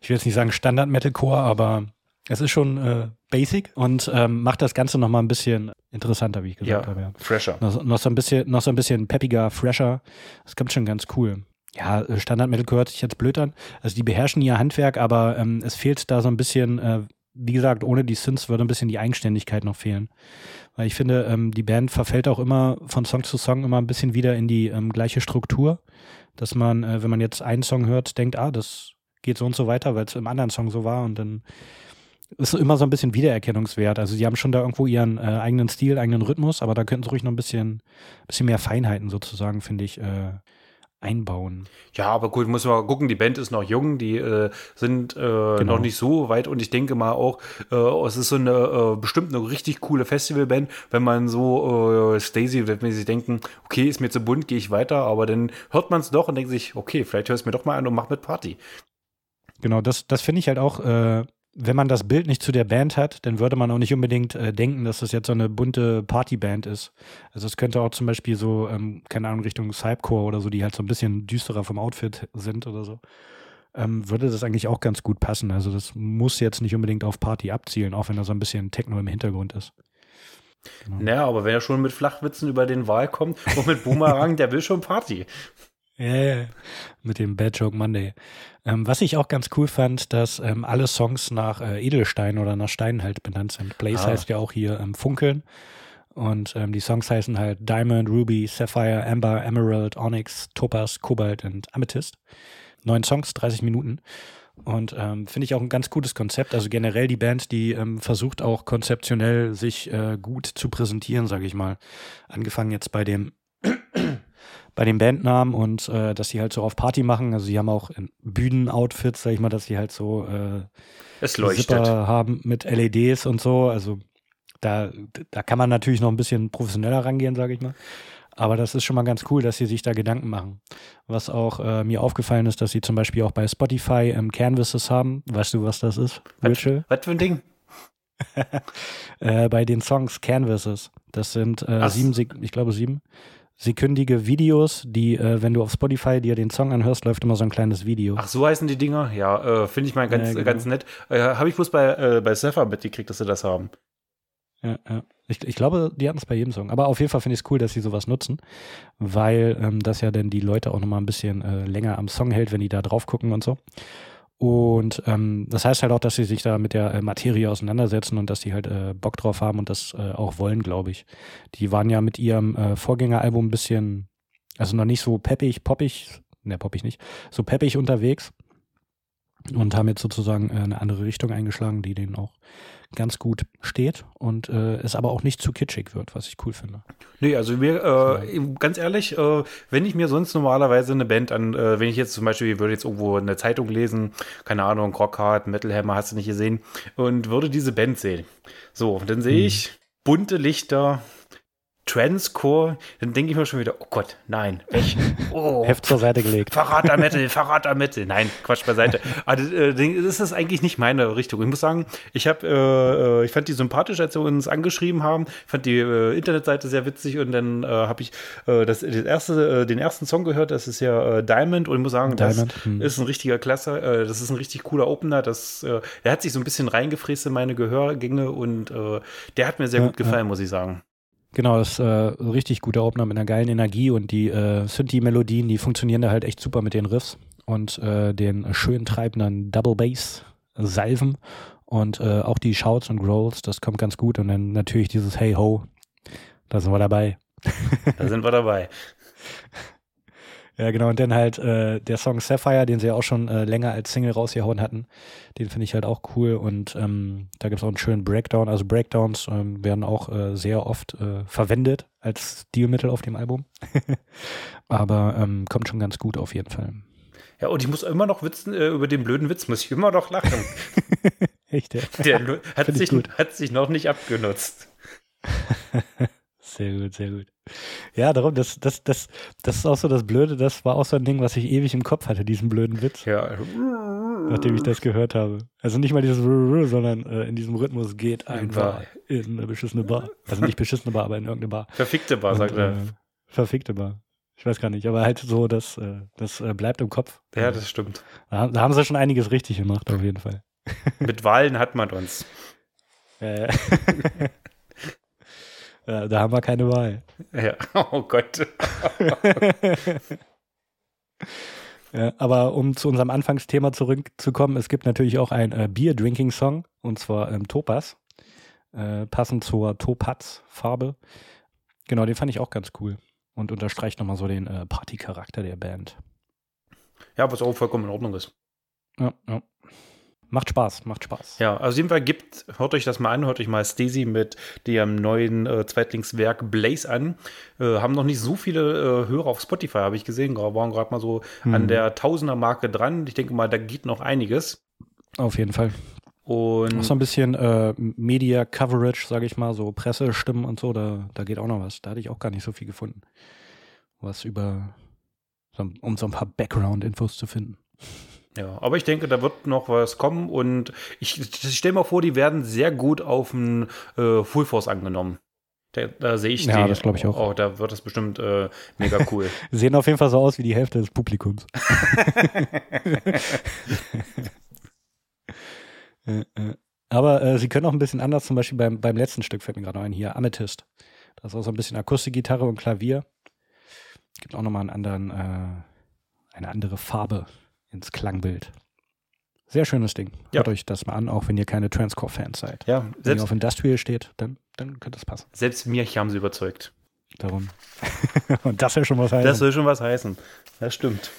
ich will jetzt nicht sagen Standard-Metalcore, aber es ist schon äh, basic und ähm, macht das Ganze nochmal ein bisschen interessanter, wie ich gesagt ja, habe. Ja. Fresher. Noch, noch, so ein bisschen, noch so ein bisschen peppiger, fresher. Das kommt schon ganz cool. Ja, Standard-Metalcore hört sich jetzt blöd an. Also die beherrschen ihr Handwerk, aber ähm, es fehlt da so ein bisschen, äh, wie gesagt, ohne die Synths würde ein bisschen die Eigenständigkeit noch fehlen. Weil ich finde, ähm, die Band verfällt auch immer von Song zu Song immer ein bisschen wieder in die ähm, gleiche Struktur. Dass man, äh, wenn man jetzt einen Song hört, denkt, ah, das geht so und so weiter, weil es im anderen Song so war und dann ist immer so ein bisschen Wiedererkennungswert. Also sie haben schon da irgendwo ihren äh, eigenen Stil, eigenen Rhythmus, aber da könnten sie ruhig noch ein bisschen, bisschen mehr Feinheiten sozusagen, finde ich, äh, einbauen. Ja, aber gut, muss man gucken, die Band ist noch jung, die äh, sind äh, genau. noch nicht so weit und ich denke mal auch, äh, es ist so eine äh, bestimmt eine richtig coole Festivalband, wenn man so Stacy, wenn man sich denken, okay, ist mir zu bunt, gehe ich weiter, aber dann hört man es doch und denkt sich, okay, vielleicht hör es mir doch mal an und mach mit Party. Genau, das, das finde ich halt auch äh, wenn man das Bild nicht zu der Band hat, dann würde man auch nicht unbedingt äh, denken, dass das jetzt so eine bunte Partyband ist. Also es könnte auch zum Beispiel so, ähm, keine Ahnung, Richtung Cypcore oder so, die halt so ein bisschen düsterer vom Outfit sind oder so. Ähm, würde das eigentlich auch ganz gut passen. Also das muss jetzt nicht unbedingt auf Party abzielen, auch wenn da so ein bisschen Techno im Hintergrund ist. Genau. Naja, aber wenn er schon mit Flachwitzen über den Wahl kommt und mit Boomerang, der will schon Party. Ja, yeah, mit dem Bad Joke Monday. Ähm, was ich auch ganz cool fand, dass ähm, alle Songs nach äh, Edelsteinen oder nach Steinen halt benannt sind. Blaze ah. heißt ja auch hier ähm, Funkeln. Und ähm, die Songs heißen halt Diamond, Ruby, Sapphire, Amber, Emerald, Onyx, Topaz, Cobalt und Amethyst. Neun Songs, 30 Minuten. Und ähm, finde ich auch ein ganz gutes Konzept. Also generell die Band, die ähm, versucht auch konzeptionell sich äh, gut zu präsentieren, sage ich mal. Angefangen jetzt bei dem bei den Bandnamen und äh, dass sie halt so auf Party machen. Also sie haben auch Bühnenoutfits, sag ich mal, dass sie halt so äh, es leuchtet. Zipper haben mit LEDs und so. Also da, da kann man natürlich noch ein bisschen professioneller rangehen, sage ich mal. Aber das ist schon mal ganz cool, dass sie sich da Gedanken machen. Was auch äh, mir aufgefallen ist, dass sie zum Beispiel auch bei Spotify ähm, Canvases haben. Weißt du, was das ist? Was, was für ein Ding? [LAUGHS] äh, bei den Songs Canvases. Das sind äh, sieben, ich glaube sieben sekündige Videos, die, äh, wenn du auf Spotify dir den Song anhörst, läuft immer so ein kleines Video. Ach, so heißen die Dinger? Ja, äh, finde ich mal ganz, ja, genau. ganz nett. Äh, Habe ich bloß bei, äh, bei Sefer mitgekriegt, dass sie das haben. Ja, ja. Ich, ich glaube, die hatten es bei jedem Song. Aber auf jeden Fall finde ich es cool, dass sie sowas nutzen, weil ähm, das ja dann die Leute auch nochmal ein bisschen äh, länger am Song hält, wenn die da drauf gucken und so. Und ähm, das heißt halt auch, dass sie sich da mit der äh, Materie auseinandersetzen und dass die halt äh, Bock drauf haben und das äh, auch wollen, glaube ich. Die waren ja mit ihrem äh, Vorgängeralbum ein bisschen, also noch nicht so peppig, poppig, ne, poppig nicht, so peppig unterwegs und haben jetzt sozusagen äh, eine andere Richtung eingeschlagen, die denen auch ganz gut steht und äh, es aber auch nicht zu kitschig wird, was ich cool finde. Nee, also mir, äh, ganz ehrlich, äh, wenn ich mir sonst normalerweise eine Band an, äh, wenn ich jetzt zum Beispiel, würde jetzt irgendwo eine Zeitung lesen, keine Ahnung, Rockhard, Metal Hammer, hast du nicht gesehen, und würde diese Band sehen. So, dann sehe hm. ich bunte Lichter, Transcore, dann denke ich mir schon wieder, oh Gott, nein, weg. [LAUGHS] Oh, Heft zur Seite gelegt. Verratermittel, [LAUGHS] Verratermittel. Nein, Quatsch beiseite. Aber das, äh, das ist eigentlich nicht meine Richtung. Ich muss sagen, ich habe, äh, äh, ich fand die sympathisch, als sie uns angeschrieben haben. Ich fand die äh, Internetseite sehr witzig und dann äh, habe ich äh, das, das erste, den ersten Song gehört. Das ist ja Diamond und ich muss sagen, Diamond. das hm. ist ein richtiger Klasse. das ist ein richtig cooler Opener. Das, der hat sich so ein bisschen reingefräst in meine Gehörgänge und der hat mir sehr ja, gut gefallen, ja. muss ich sagen. Genau, das ist äh, richtig guter Opener mit einer geilen Energie und die äh, Synthie-Melodien, die funktionieren da halt echt super mit den Riffs und äh, den schön treibenden Double Bass Salven und äh, auch die Shouts und Growls, das kommt ganz gut und dann natürlich dieses Hey Ho, da sind wir dabei. Da sind wir dabei. [LAUGHS] Ja, genau. Und dann halt äh, der Song Sapphire, den sie ja auch schon äh, länger als Single rausgehauen hatten. Den finde ich halt auch cool. Und ähm, da gibt es auch einen schönen Breakdown. Also Breakdowns ähm, werden auch äh, sehr oft äh, verwendet als Stilmittel auf dem Album. [LAUGHS] Aber ähm, kommt schon ganz gut auf jeden Fall. Ja, und ich muss immer noch witzen, äh, über den blöden Witz muss ich immer noch lachen. [LAUGHS] Echt, ja. Der hat sich, hat sich noch nicht abgenutzt. [LAUGHS] Sehr gut, sehr gut. Ja, darum, das, das, das, das ist auch so das Blöde, das war auch so ein Ding, was ich ewig im Kopf hatte, diesen blöden Witz. Ja. Nachdem ich das gehört habe. Also nicht mal dieses sondern äh, in diesem Rhythmus geht einfach in eine beschissene Bar. Also nicht beschissene Bar, aber in irgendeine Bar. Verfickte Bar, Und, sagt er. Äh, verfickte Bar. Ich weiß gar nicht, aber halt so, das, äh, das äh, bleibt im Kopf. Ja, das stimmt. Da, da haben sie schon einiges richtig gemacht, auf jeden Fall. Mit Wahlen hat man uns. [LAUGHS] Äh. [LAUGHS] Ja, da haben wir keine Wahl. Ja, [LAUGHS] oh Gott. [LAUGHS] ja, aber um zu unserem Anfangsthema zurückzukommen, es gibt natürlich auch einen äh, Beer-Drinking-Song, und zwar ähm, Topaz, äh, passend zur Topaz-Farbe. Genau, den fand ich auch ganz cool und unterstreicht nochmal so den äh, Party-Charakter der Band. Ja, was auch vollkommen in Ordnung ist. Ja, ja. Macht Spaß, macht Spaß. Ja, also jeden Fall gibt, hört euch das mal an, hört euch mal Stacy mit dem neuen äh, Zweitlingswerk Blaze an. Äh, haben noch nicht so viele äh, Hörer auf Spotify, habe ich gesehen. Waren gerade mal so hm. an der Tausender-Marke dran. Ich denke mal, da geht noch einiges. Auf jeden Fall. Und auch so ein bisschen äh, Media Coverage, sage ich mal, so Pressestimmen und so, da, da geht auch noch was. Da hatte ich auch gar nicht so viel gefunden. Was über, um so ein paar Background-Infos zu finden. Ja, aber ich denke, da wird noch was kommen und ich, ich stelle mir vor, die werden sehr gut auf den äh, Full Force angenommen. Da, da sehe ich ja, die. das glaube ich auch. Oh, da wird das bestimmt äh, mega cool. [LAUGHS] Sehen auf jeden Fall so aus wie die Hälfte des Publikums. [LAUGHS] [LAUGHS] Äh, äh. Aber äh, sie können auch ein bisschen anders, zum Beispiel beim, beim letzten Stück fällt mir gerade ein, hier Amethyst. Das ist auch so ein bisschen Akustikgitarre und Klavier. Gibt auch nochmal einen anderen, äh, eine andere Farbe ins Klangbild. Sehr schönes Ding. Ja. Hört euch das mal an, auch wenn ihr keine Transcore-Fans seid. Ja, wenn ihr auf Industrial steht, dann, dann könnte es passen. Selbst mich haben sie überzeugt. Darum. [LAUGHS] Und das soll schon was heißen. Das soll schon was heißen. Das stimmt.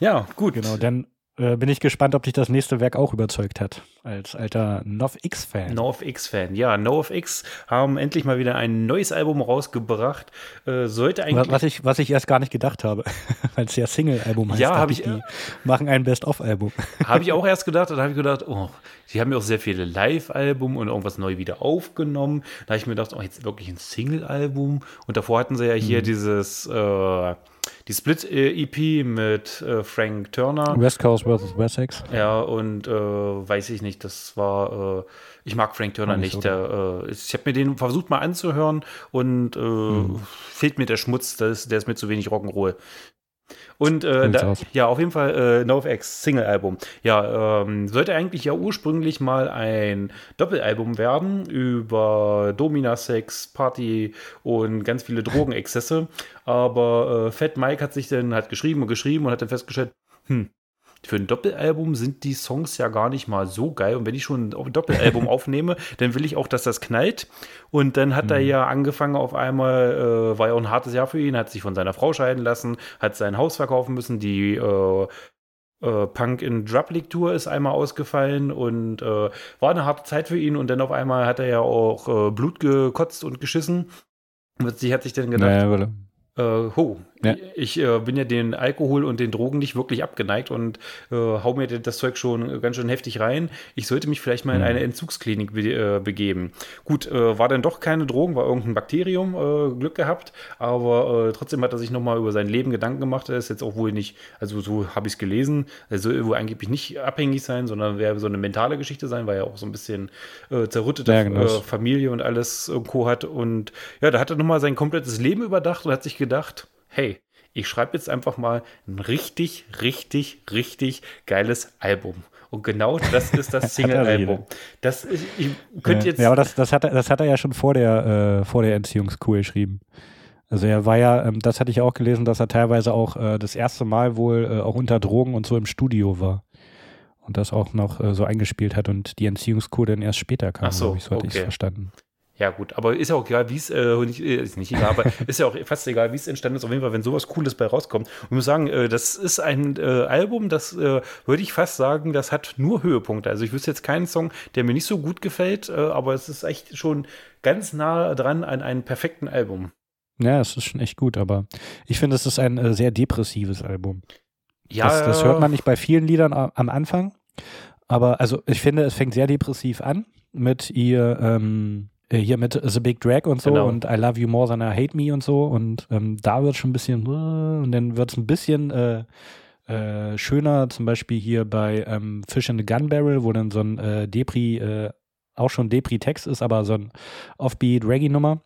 Ja, gut. Genau, dann äh, bin ich gespannt, ob dich das nächste Werk auch überzeugt hat, als alter NoFX-Fan. NoFX-Fan, ja. NoFX haben endlich mal wieder ein neues Album rausgebracht. Äh, sollte eigentlich. Was ich, was ich erst gar nicht gedacht habe, [LAUGHS] weil es ja Single-Album heißt. Ja, habe ich. Die machen ein Best-of-Album. [LAUGHS] Habe ich auch erst gedacht, dann habe ich gedacht, oh, die haben ja auch sehr viele Live-Album und irgendwas neu wieder aufgenommen. Da habe ich mir gedacht, oh, jetzt wirklich ein Single-Album. Und davor hatten sie ja hier mhm. dieses. Äh, die Split-EP mit äh, Frank Turner. West Coast vs. Wessex. Ja, und äh, weiß ich nicht, das war, äh, ich mag Frank Turner nicht. nicht. Der, äh, ich habe mir den versucht mal anzuhören und mhm. fehlt mir der Schmutz, der ist, der ist mir zu wenig Rock'n'Roll. Und äh, da, ja, auf jeden Fall äh, NoFX Single-Album. Ja, ähm, sollte eigentlich ja ursprünglich mal ein Doppelalbum werden über Domina-Sex, Party und ganz viele Drogenexzesse. Aber äh, Fat Mike hat sich dann halt geschrieben und geschrieben und hat dann festgestellt, hm, für ein Doppelalbum sind die Songs ja gar nicht mal so geil. Und wenn ich schon ein Doppelalbum [LAUGHS] aufnehme, dann will ich auch, dass das knallt. Und dann hat mhm. er ja angefangen auf einmal, äh, war ja auch ein hartes Jahr für ihn, hat sich von seiner Frau scheiden lassen, hat sein Haus verkaufen müssen, die äh, äh, Punk in Drop League Tour ist einmal ausgefallen und äh, war eine harte Zeit für ihn und dann auf einmal hat er ja auch äh, Blut gekotzt und geschissen. Und sie hat sich dann gedacht, naja, äh, ho, ja. ich äh, bin ja den Alkohol und den Drogen nicht wirklich abgeneigt und äh, hau mir das Zeug schon ganz schön heftig rein. Ich sollte mich vielleicht mal in mhm. eine Entzugsklinik be äh, begeben. Gut, äh, war dann doch keine Drogen, war irgendein Bakterium, äh, Glück gehabt, aber trotzdem hat er sich nochmal über sein Leben Gedanken gemacht. Er ist jetzt auch wohl nicht, also so habe ich es gelesen, er soll wohl angeblich nicht abhängig sein, sondern wäre so eine mentale Geschichte sein, weil er auch so ein bisschen zerrüttete ja, genau. Familie und alles Co. hat. Und ja, da hat er nochmal sein komplettes Leben überdacht und hat sich gedacht, hey, ich schreibe jetzt einfach mal ein richtig, richtig, richtig geiles Album. Und genau das ist das [LAUGHS] Single-Album. Das ist, ich könnte jetzt. Ja, aber das, das, hat, er, das hat er ja schon vor der, äh, vor der Entziehungskur geschrieben. Also er war ja, ähm, das hatte ich auch gelesen, dass er teilweise auch äh, das erste Mal wohl äh, auch unter Drogen und so im Studio war. Und das auch noch äh, so eingespielt hat und die Entziehungskur dann erst später kam, Ach so, ich, so hatte okay. ich es verstanden. Ja, gut, aber ist ja auch egal, wie es, äh, nicht, äh, ist nicht egal, aber [LAUGHS] ist ja auch fast egal, wie es entstanden ist. Auf jeden Fall, wenn sowas Cooles bei rauskommt. Und ich muss sagen, äh, das ist ein äh, Album, das äh, würde ich fast sagen, das hat nur Höhepunkte. Also ich wüsste jetzt keinen Song, der mir nicht so gut gefällt, äh, aber es ist echt schon ganz nah dran an einem perfekten Album. Ja, es ist schon echt gut, aber ich finde, es ist ein sehr depressives Album. Ja. Das, das hört man nicht bei vielen Liedern am Anfang. Aber also ich finde, es fängt sehr depressiv an mit ihr, ähm, äh, hier mit The Big Drag und so genau. und I Love You More Than I Hate Me und so und ähm, da wird es schon ein bisschen und dann wird es ein bisschen äh, äh, schöner, zum Beispiel hier bei ähm, Fish in the Gun Barrel, wo dann so ein äh, Depri, äh, auch schon Depri-Text ist, aber so ein Offbeat-Reggae-Nummer.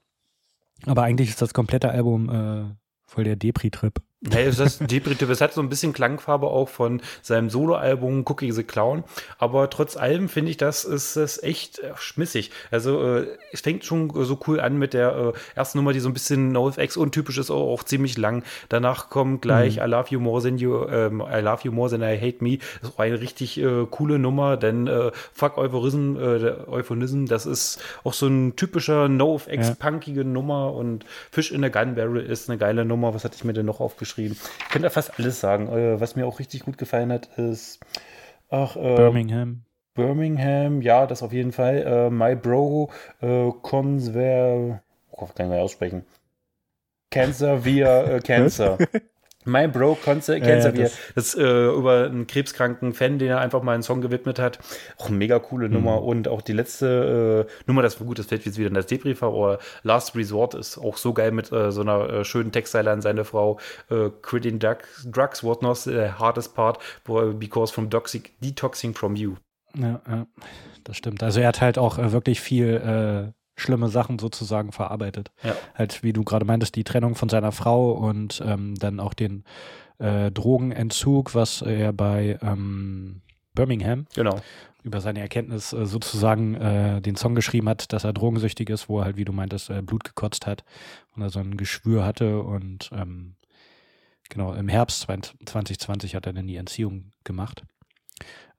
Aber eigentlich ist das komplette Album äh, voll der Depri-Trip. Hey, das Depressive, es hat so ein bisschen Klangfarbe auch von seinem Soloalbum Cookie the Clown, aber trotz allem finde ich, das ist es echt äh, schmissig. Also äh, es fängt schon so cool an mit der äh, ersten Nummer, die so ein bisschen NoFX untypisch ist, auch, auch ziemlich lang. Danach kommt gleich mhm. I Love You More Than You, ähm, I Love You More Than I Hate Me. Das ist auch eine richtig äh, coole Nummer, denn äh, Fuck Euphorism, äh, Euphonism, das ist auch so ein typischer NoFX punkige ja. Nummer und Fish in a Gun Barrel ist eine geile Nummer. Was hatte ich mir denn noch aufgeschrieben? Geschrieben. Ich könnte fast alles sagen. Äh, was mir auch richtig gut gefallen hat, ist ach, äh, Birmingham. Birmingham, ja, das auf jeden Fall. Äh, My Bro, äh, Conver, oh, kann ich mal aussprechen. Cancer via äh, [LAUGHS] Cancer. Mein Bro Conce ja, ja, das, das äh, über einen krebskranken Fan, den er einfach mal einen Song gewidmet hat. Auch eine mega coole mhm. Nummer. Und auch die letzte äh, Nummer, das war gut, das fällt jetzt wieder in das Debriefer, aber Last Resort ist auch so geil mit äh, so einer äh, schönen Textzeile an seine Frau. Äh, Quitting Drugs, what not the hardest part, because from detoxing from you. Ja, ja, das stimmt. Also er hat halt auch äh, wirklich viel schlimme Sachen sozusagen verarbeitet. Ja. Halt, wie du gerade meintest, die Trennung von seiner Frau und ähm, dann auch den äh, Drogenentzug, was er bei ähm, Birmingham genau. über seine Erkenntnis äh, sozusagen äh, den Song geschrieben hat, dass er drogensüchtig ist, wo er halt, wie du meintest, äh, Blut gekotzt hat und er so ein Geschwür hatte und ähm, genau, im Herbst 2020 hat er dann die Entziehung gemacht.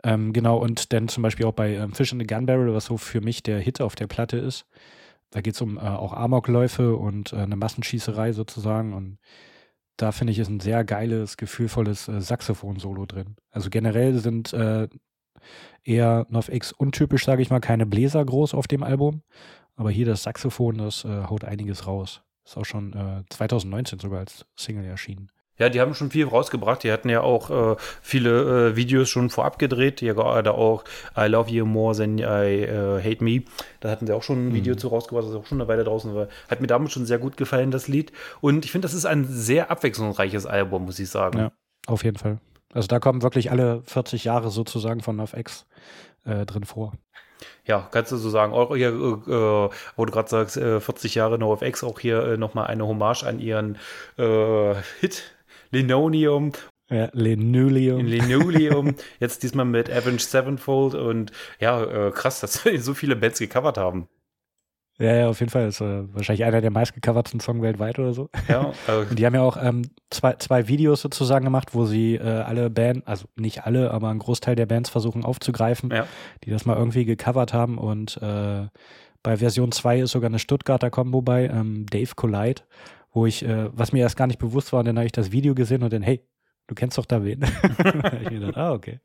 Ähm, genau, und dann zum Beispiel auch bei ähm, Fish in the Gun Barrel, was so für mich der Hit auf der Platte ist. Da geht es um äh, auch Amokläufe und äh, eine Massenschießerei sozusagen. Und da finde ich, ist ein sehr geiles, gefühlvolles äh, Saxophon-Solo drin. Also generell sind äh, eher NovX untypisch, sage ich mal, keine Bläser groß auf dem Album. Aber hier das Saxophon, das äh, haut einiges raus. Ist auch schon 2019 äh, sogar als Single erschienen. Ja, die haben schon viel rausgebracht. Die hatten ja auch äh, viele äh, Videos schon vorab gedreht. Ja, gerade auch I Love You More Than I uh, Hate Me. Da hatten sie auch schon ein Video mhm. zu rausgebracht, das ist auch schon eine Weile draußen war. Hat mir damit schon sehr gut gefallen, das Lied. Und ich finde, das ist ein sehr abwechslungsreiches Album, muss ich sagen. Ja, auf jeden Fall. Also da kommen wirklich alle 40 Jahre sozusagen von NoFX äh, drin vor. Ja, kannst du so sagen, auch hier, äh, wo du gerade sagst, äh, 40 Jahre NoFX, auch hier äh, nochmal eine Hommage an ihren äh, Hit Linoleum. Ja, Linoleum. Linoleum. [LAUGHS] Jetzt diesmal mit Avenged Sevenfold und ja, äh, krass, dass [LAUGHS] so viele Bands gecovert haben. Ja, ja, auf jeden Fall. Ist äh, wahrscheinlich einer der meistgecoverten Songs weltweit oder so. Ja. [LAUGHS] Also und die haben ja auch ähm, zwei, zwei Videos sozusagen gemacht, wo sie äh, alle Bands, also nicht alle, aber einen Großteil der Bands versuchen aufzugreifen, ja. die das mal irgendwie gecovert haben. Und äh, bei Version 2 ist sogar eine Stuttgarter Combo bei, ähm, Dave Collide, wo ich, äh, was mir erst gar nicht bewusst war, und dann habe ich das Video gesehen und dann, hey, du kennst doch da wen. [LAUGHS] ich mir gedacht, ah, okay.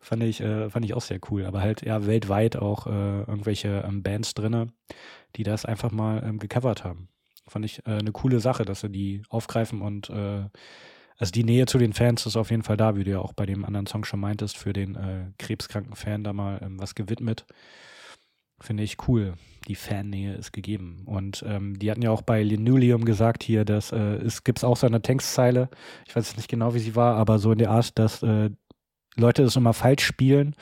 fand ich, äh, fand ich auch sehr cool. Aber halt ja weltweit auch äh, irgendwelche ähm, Bands drinne, die das einfach mal ähm, gecovert haben. Fand ich äh, eine coole Sache, dass sie die aufgreifen und äh, also die Nähe zu den Fans ist auf jeden Fall da, wie du ja auch bei dem anderen Song schon meintest, für den äh, krebskranken Fan da mal ähm, was gewidmet. Finde ich cool. Die Fannähe ist gegeben. Und ähm, die hatten ja auch bei Linoleum gesagt hier, dass äh, es gibt auch so eine Textzeile, ich weiß nicht genau, wie sie war, aber so in der Art, dass äh, Leute das immer falsch spielen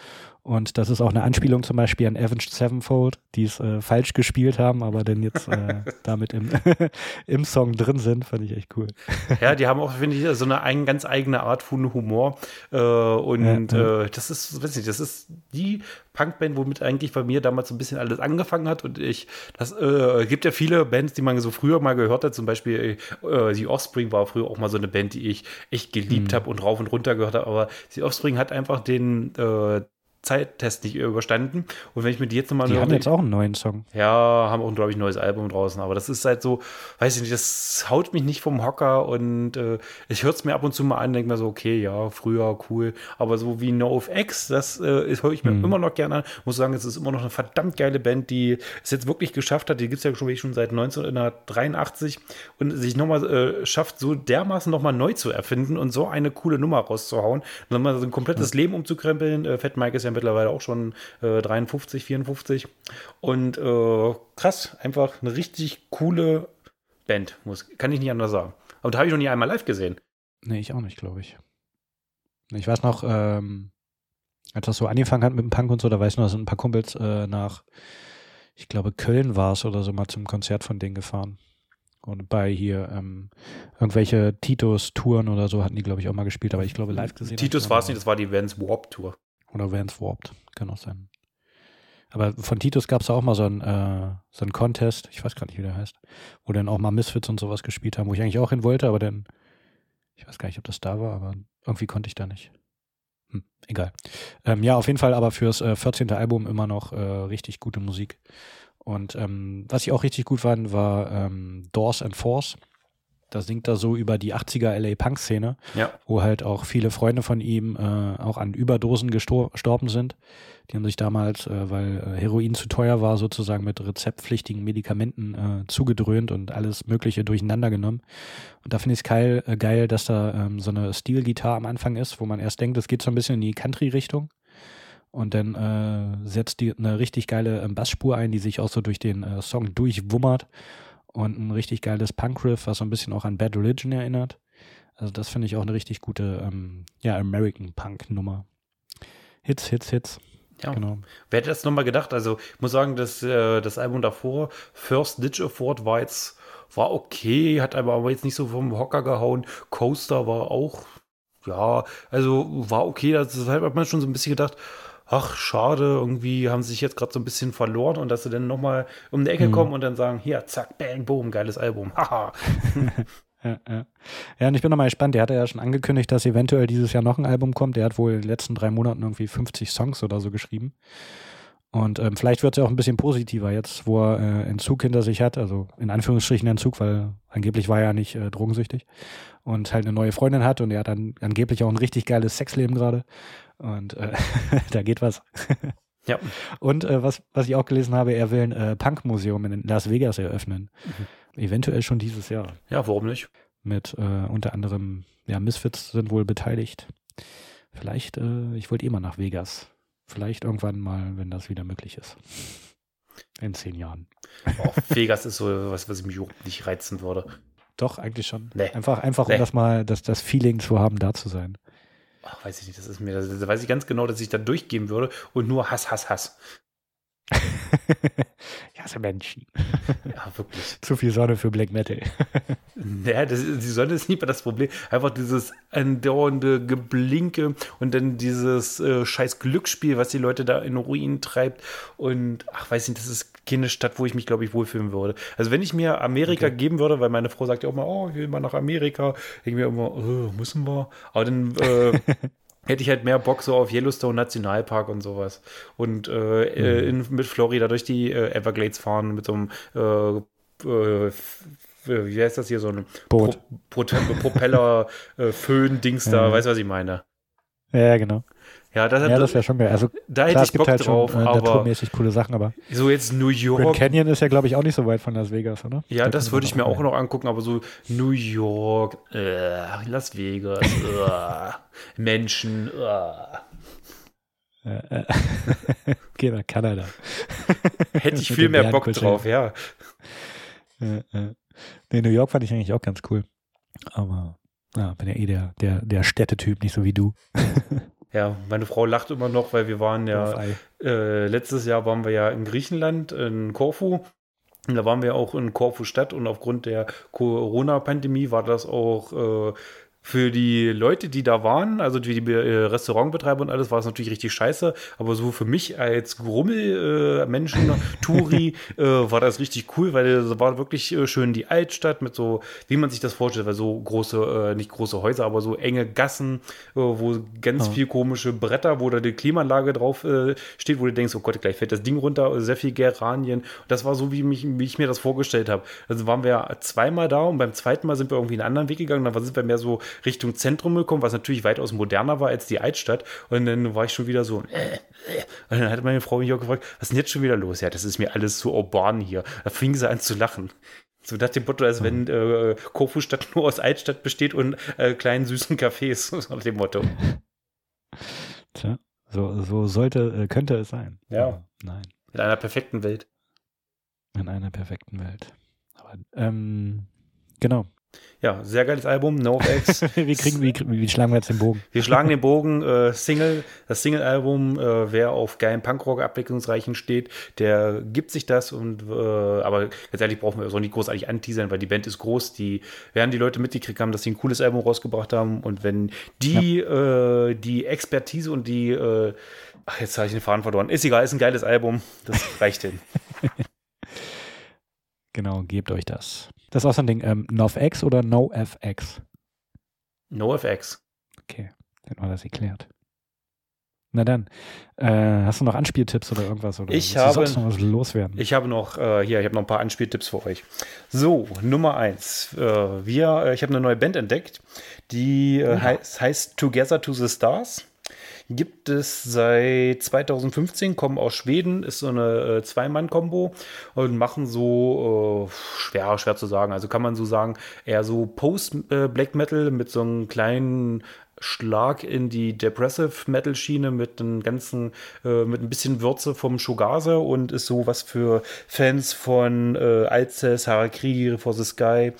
und das ist auch eine Anspielung zum Beispiel an Avenged Sevenfold, die es äh, falsch gespielt haben, aber dann jetzt äh, [LAUGHS] damit im, [LAUGHS] im Song drin sind, fand ich echt cool. [LAUGHS] Ja, die haben auch, finde ich, so eine ein, ganz eigene Art von Humor. Äh, und ja. Äh, das ist, weiß nicht, das ist die Punkband, womit eigentlich bei mir damals so ein bisschen alles angefangen hat. Und ich, das äh, gibt ja viele Bands, die man so früher mal gehört hat. Zum Beispiel äh, The Offspring war früher auch mal so eine Band, die ich echt geliebt mhm. habe und rauf und runter gehört habe. Aber The Offspring hat einfach den äh, Zeittest nicht überstanden. Und wenn ich mir die jetzt nochmal. Die haben jetzt auch einen neuen Song. Ja, haben auch, glaube ich, ein neues Album draußen. Aber das ist halt so, weiß ich nicht, das haut mich nicht vom Hocker und äh, ich höre es mir ab und zu mal an, denke mir so, okay, ja, früher cool. Aber so wie No of X, das äh, höre ich mir hm. immer noch gerne an. Muss sagen, es ist immer noch eine verdammt geile Band, die es jetzt wirklich geschafft hat. Die gibt es ja schon, schon seit 1983 und sich nochmal äh, schafft, so dermaßen nochmal neu zu erfinden und so eine coole Nummer rauszuhauen. Und dann mal so ein komplettes hm. Leben umzukrempeln. Äh, Fat Mike ist ja mittlerweile auch schon äh, 53, 54. Und äh, krass, einfach eine richtig coole Band, muss, kann ich nicht anders sagen. Aber da habe ich noch nie einmal live gesehen. Nee, ich auch nicht, glaube ich. Ich weiß noch, ähm, als das so angefangen hat mit dem Punk und so, da weiß ich noch, sind ein paar Kumpels äh, nach, ich glaube, Köln war es oder so mal zum Konzert von denen gefahren. Und bei hier ähm, irgendwelche Titus-Touren oder so hatten die, glaube ich, auch mal gespielt, aber ich glaube live gesehen. Titus war es nicht, das war die Vans Warp Tour. Oder Vans Warped, kann auch sein. Aber von Titus gab es auch mal so einen, äh, so einen Contest, ich weiß gar nicht, wie der heißt, wo dann auch mal Misfits und sowas gespielt haben, wo ich eigentlich auch hin wollte, aber dann, ich weiß gar nicht, ob das da war, aber irgendwie konnte ich da nicht. Hm, egal. Ähm, ja, auf jeden Fall aber fürs äh, 14. Album immer noch äh, richtig gute Musik. Und ähm, was ich auch richtig gut fand, war ähm, Doors and Force. Da singt er so über die 80er LA Punk-Szene, ja. wo halt auch viele Freunde von ihm äh, auch an Überdosen gestorben sind. Die haben sich damals, äh, weil äh, Heroin zu teuer war, sozusagen mit rezeptpflichtigen Medikamenten äh, zugedröhnt und alles Mögliche durcheinander genommen. Und da finde ich es geil, äh, geil, dass da ähm, so eine Steel-Gitarre am Anfang ist, wo man erst denkt, es geht so ein bisschen in die Country-Richtung. Und dann äh, setzt die eine richtig geile ähm, Bassspur ein, die sich auch so durch den äh, Song durchwummert und ein richtig geiles Punk-Riff, was so ein bisschen auch an Bad Religion erinnert. Also das finde ich auch eine richtig gute, ähm, ja, American Punk-Nummer. Hits, Hits, Hits. Ja, genau. Wer hätte das nochmal gedacht? Also ich muss sagen, dass äh, das Album davor, First Ditch Afford, war jetzt war okay, hat aber jetzt nicht so vom Hocker gehauen. Coaster war auch, ja, also war okay. Das hat man schon so ein bisschen gedacht, ach, schade, irgendwie haben sie sich jetzt gerade so ein bisschen verloren und dass sie dann nochmal um die Ecke mhm. kommen und dann sagen, hier, zack, bang, boom, geiles Album. Haha. [LAUGHS] ja, ja. ja, und ich bin nochmal gespannt. Der hatte ja schon angekündigt, dass eventuell dieses Jahr noch ein Album kommt. Der hat wohl in den letzten drei Monaten irgendwie 50 Songs oder so geschrieben. Und ähm, vielleicht wird es ja auch ein bisschen positiver jetzt, wo er äh, Entzug hinter sich hat, also in Anführungsstrichen Entzug, weil angeblich war er ja nicht äh, drogensüchtig und halt eine neue Freundin hat und er hat dann angeblich auch ein richtig geiles Sexleben gerade. Und äh, [LAUGHS] da geht was. [LAUGHS] ja. Und äh, was, was ich auch gelesen habe, er will ein äh, Punk-Museum in Las Vegas eröffnen. Mhm. Eventuell schon dieses Jahr. Ja, warum nicht? Mit äh, unter anderem, ja, Misfits sind wohl beteiligt. Vielleicht, äh, ich wollte eh mal nach Vegas. Vielleicht irgendwann mal, wenn das wieder möglich ist. In zehn Jahren. Oh, [LAUGHS] Vegas ist so was, was mich nicht reizen würde. Doch, eigentlich schon. Nee. Einfach, einfach nee. um das mal, das, das Feeling zu haben, da zu sein ach, weiß ich nicht, das ist mir, da weiß ich ganz genau, dass ich da durchgehen würde und nur Hass, Hass, Hass. [LAUGHS] ja, so Menschen. Ja, wirklich. Zu viel Sonne für Black Metal. [LAUGHS] ja, das, die Sonne ist nicht mehr das Problem. Einfach dieses andauernde Geblinke und dann dieses äh, scheiß Glücksspiel, was die Leute da in Ruinen treibt. Und ach, weiß nicht, das ist keine Stadt, wo ich mich, glaube ich, wohlfühlen würde. Also wenn ich mir Amerika okay. geben würde, weil meine Frau sagt ja auch mal, oh, ich will mal nach Amerika, ich mir immer, oh, müssen wir. Aber dann äh, [LAUGHS] hätte ich halt mehr Bock so auf Yellowstone Nationalpark und sowas. Und äh, äh mhm. in, mit Florida durch die äh, Everglades fahren mit so einem äh, äh, wie heißt das hier, so ein Boot. Pro, Pro, Propeller-Föhn-Dings da, ja. weißt du, was ich meine? Ja, genau. Ja, das, ja, das wäre schon geil. Also, da hätte ich Bock halt drauf, schon, äh, aber naturmäßig coole Sachen, aber so jetzt New York. Grand Canyon ist ja, glaube ich, auch nicht so weit von Las Vegas, oder? Ja, da das würde ich mir auch noch angucken, aber so New York, äh, Las Vegas, [LAUGHS] äh, Menschen, äh. äh [LAUGHS] Geh nach Kanada. [LAUGHS] Hätte ich viel mehr Bock drauf, ja. Äh, äh. Nee, New York fand ich eigentlich auch ganz cool. Aber ja, bin ja eh der, der, der Städtetyp, nicht so wie du. Ja, meine Frau lacht immer noch, weil wir waren ja, äh, letztes Jahr waren wir ja in Griechenland, in Korfu. Und da waren wir auch in Korfu Stadt und aufgrund der Corona-Pandemie war das auch äh, für die Leute, die da waren, also die, die äh, Restaurantbetreiber und alles, war es natürlich richtig scheiße. Aber so für mich als Grummel-Menschen, äh, [LAUGHS] Touri, äh, war das richtig cool, weil es war wirklich äh, schön die Altstadt mit so, wie man sich das vorstellt, weil so große, äh, nicht große Häuser, aber so enge Gassen, äh, wo ganz ja. viel komische Bretter, wo da die Klimaanlage drauf steht, wo du denkst, oh Gott, gleich fällt das Ding runter, sehr viel Geranien. Das war so, wie, mich, wie ich mir das vorgestellt habe. Also waren wir zweimal da und beim zweiten Mal sind wir irgendwie einen anderen Weg gegangen, dann sind wir mehr so Richtung Zentrum gekommen, was natürlich weitaus moderner war als die Altstadt. Und dann war ich schon wieder so, äh, äh. und dann hat meine Frau mich auch gefragt, was ist denn jetzt schon wieder los? Ja, das ist mir alles so urban hier. Da fing sie an zu lachen. So nach dem Motto, als wenn äh, Kofu-Stadt nur aus Altstadt besteht und äh, kleinen süßen Cafés, [LAUGHS] nach dem Motto. Tja, so, so sollte, äh, könnte es sein. Ja. Nein. In einer perfekten Welt. In einer perfekten Welt. Aber, ähm, genau. Ja, sehr geiles Album, NoFX. [LAUGHS] wie, kriegen, wie, wie schlagen wir jetzt den Bogen? Wir schlagen den Bogen, äh, Single, das Single-Album, äh, wer auf geilen Punkrock abwechslungsreichen steht, der gibt sich das und äh, aber ganz ehrlich brauchen wir so nicht großartig anteasern, weil die Band ist groß, die werden die Leute mitgekriegt haben, dass sie ein cooles Album rausgebracht haben und wenn die ja. Äh, die Expertise und die äh, ach, jetzt habe ich den Faden verloren. Ist egal, ist ein geiles Album, das reicht hin. [LAUGHS] genau, gebt euch das. Das ist auch so ein Ding. Ähm, NoFX oder NoFX? NoFX. Okay, dann war das geklärt. Na dann, äh, hast du noch Anspieltipps oder irgendwas? Oder ich habe noch was loswerden? Ich habe noch, äh, hier, ich habe noch ein paar Anspieltipps für euch. So, Nummer eins. Äh, wir, äh, ich habe eine neue Band entdeckt, die äh, ja. heißt, heißt Together to the Stars gibt es seit 2015, kommen aus Schweden, ist so eine äh, Zwei-Mann-Kombo und machen so, äh, schwer, schwer zu sagen, also kann man so sagen, eher so Post-Black äh, Metal mit so einem kleinen Schlag in die Depressive Metal Schiene mit einem ganzen, äh, mit ein bisschen Würze vom Shogaze und ist so was für Fans von äh, Alcest, Harakiri, For the Sky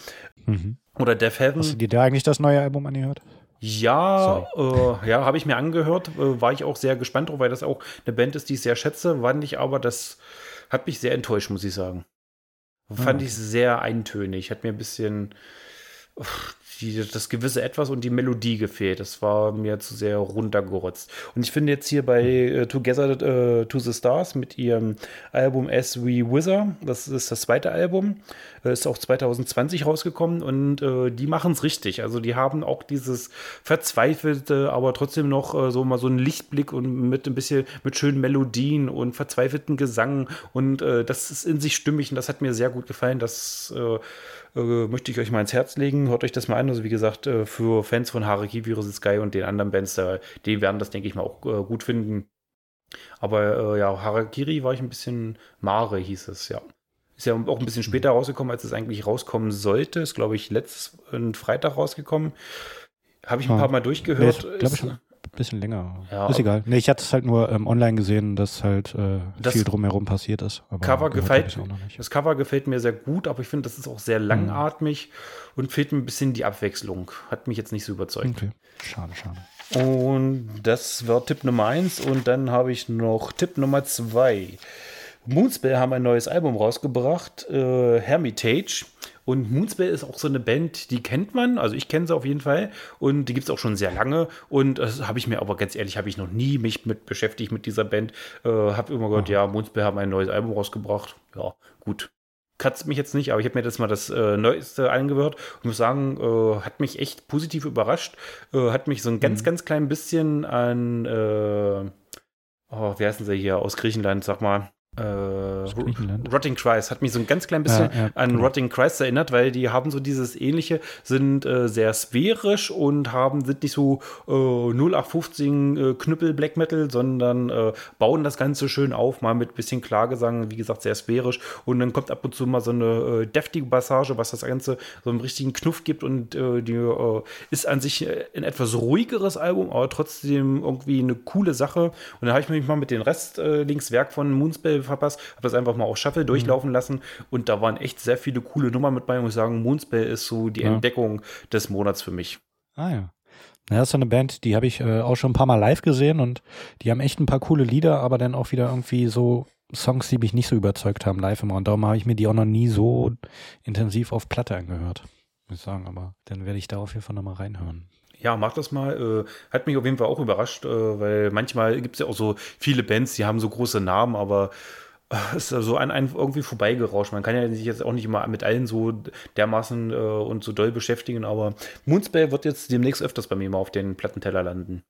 mhm. oder Death Heaven. Hast du dir da eigentlich das neue Album angehört? Ja, äh, ja, habe ich mir angehört, äh, war ich auch sehr gespannt drauf, weil das auch eine Band ist, die ich sehr schätze, fand ich aber, das hat mich sehr enttäuscht, muss ich sagen. Fand okay. ich sehr eintönig, hat mir ein bisschen, die, das gewisse Etwas und die Melodie gefehlt. Das war mir zu sehr runtergerotzt. Und ich finde jetzt hier bei äh, Together äh, to the Stars mit ihrem Album As We Wither, das ist das zweite Album, äh, ist auch 2020 rausgekommen und äh, die machen es richtig. Also die haben auch dieses verzweifelte, aber trotzdem noch äh, so mal so einen Lichtblick und mit ein bisschen mit schönen Melodien und verzweifelten Gesang und äh, das ist in sich stimmig und das hat mir sehr gut gefallen. Das möchte ich euch mal ins Herz legen. Hört euch das mal an. Also wie gesagt, äh, für Fans von Haraki, Virus Sky und den anderen Bands, da, die werden das, denke ich mal, auch äh, gut finden. Aber äh, ja, Harakiri war ich ein bisschen Mare, hieß es, ja. Ist ja auch ein bisschen später rausgekommen, als es eigentlich rauskommen sollte. Ist, glaube ich, letztes Freitag rausgekommen. Habe ich ein paar Mal durchgehört. Schon bisschen länger. Ja, ist egal. Nee, ich hatte es halt nur ähm, online gesehen, dass halt äh, das viel drumherum passiert ist. Cover gefällt, das Cover gefällt mir sehr gut, aber ich finde, das ist auch sehr langatmig mhm. und fehlt mir ein bisschen die Abwechslung. Hat mich jetzt nicht so überzeugt. Okay. Schade, schade. Und das war Tipp Nummer eins. Und dann habe ich noch Tipp Nummer zwei. Moonspell haben ein neues Album rausgebracht, äh, Hermitage. Und Moonspell ist auch so eine Band, die kennt man, also ich kenne sie auf jeden Fall und die gibt es auch schon sehr lange und das habe ich mir aber ganz ehrlich, habe ich noch nie mich mit beschäftigt mit dieser Band. Äh, habe immer gehört, ja, Moonspell haben ein neues Album rausgebracht. Ja, gut, kratzt mich jetzt nicht, aber ich habe mir das mal das äh, Neueste angehört und muss sagen, äh, hat mich echt positiv überrascht. Äh, hat mich so ein ganz, mhm. ganz klein bisschen an, äh, oh, wie heißen sie hier aus Griechenland, sag mal, äh, Rotting Christ hat mich so ein ganz klein bisschen ja, ja, an genau. Rotting Christ erinnert, weil die haben so dieses ähnliche, sind äh, sehr sphärisch und haben sind nicht so äh, 0815 äh, Knüppel Black Metal, sondern äh, bauen das Ganze schön auf, mal mit bisschen Klagesang, wie gesagt, sehr sphärisch. Und dann kommt ab und zu mal so eine äh, deftige Passage, was das Ganze so einen richtigen Knuff gibt und die ist an sich ein etwas ruhigeres Album, aber trotzdem irgendwie eine coole Sache. Und dann habe ich mich mal mit dem Rest Linkswerk von Moonspell verpasst, habe das einfach mal auf Shuffle mhm. durchlaufen lassen und da waren echt sehr viele coole Nummern mit bei. Und ich sagen, Moonspell ist so die ja. Entdeckung des Monats für mich. Ah ja. Ja, das ist eine Band, die habe ich äh, auch schon ein paar Mal live gesehen und die haben echt ein paar coole Lieder, aber dann auch wieder irgendwie so Songs, die mich nicht so überzeugt haben live immer. Und darum habe ich mir die auch noch nie so intensiv auf Platte angehört. Muss ich sagen, aber dann werde ich da auf jeden Fall nochmal reinhören. Ja, mach das mal. Äh, hat mich auf jeden Fall auch überrascht, äh, weil manchmal gibt es ja auch so viele Bands, die haben so große Namen, aber äh, ist so an einen irgendwie vorbeigerauscht. Man kann ja sich jetzt auch nicht immer mit allen so dermaßen und so doll beschäftigen, aber Moonspell wird jetzt demnächst öfters bei mir mal auf den Plattenteller landen.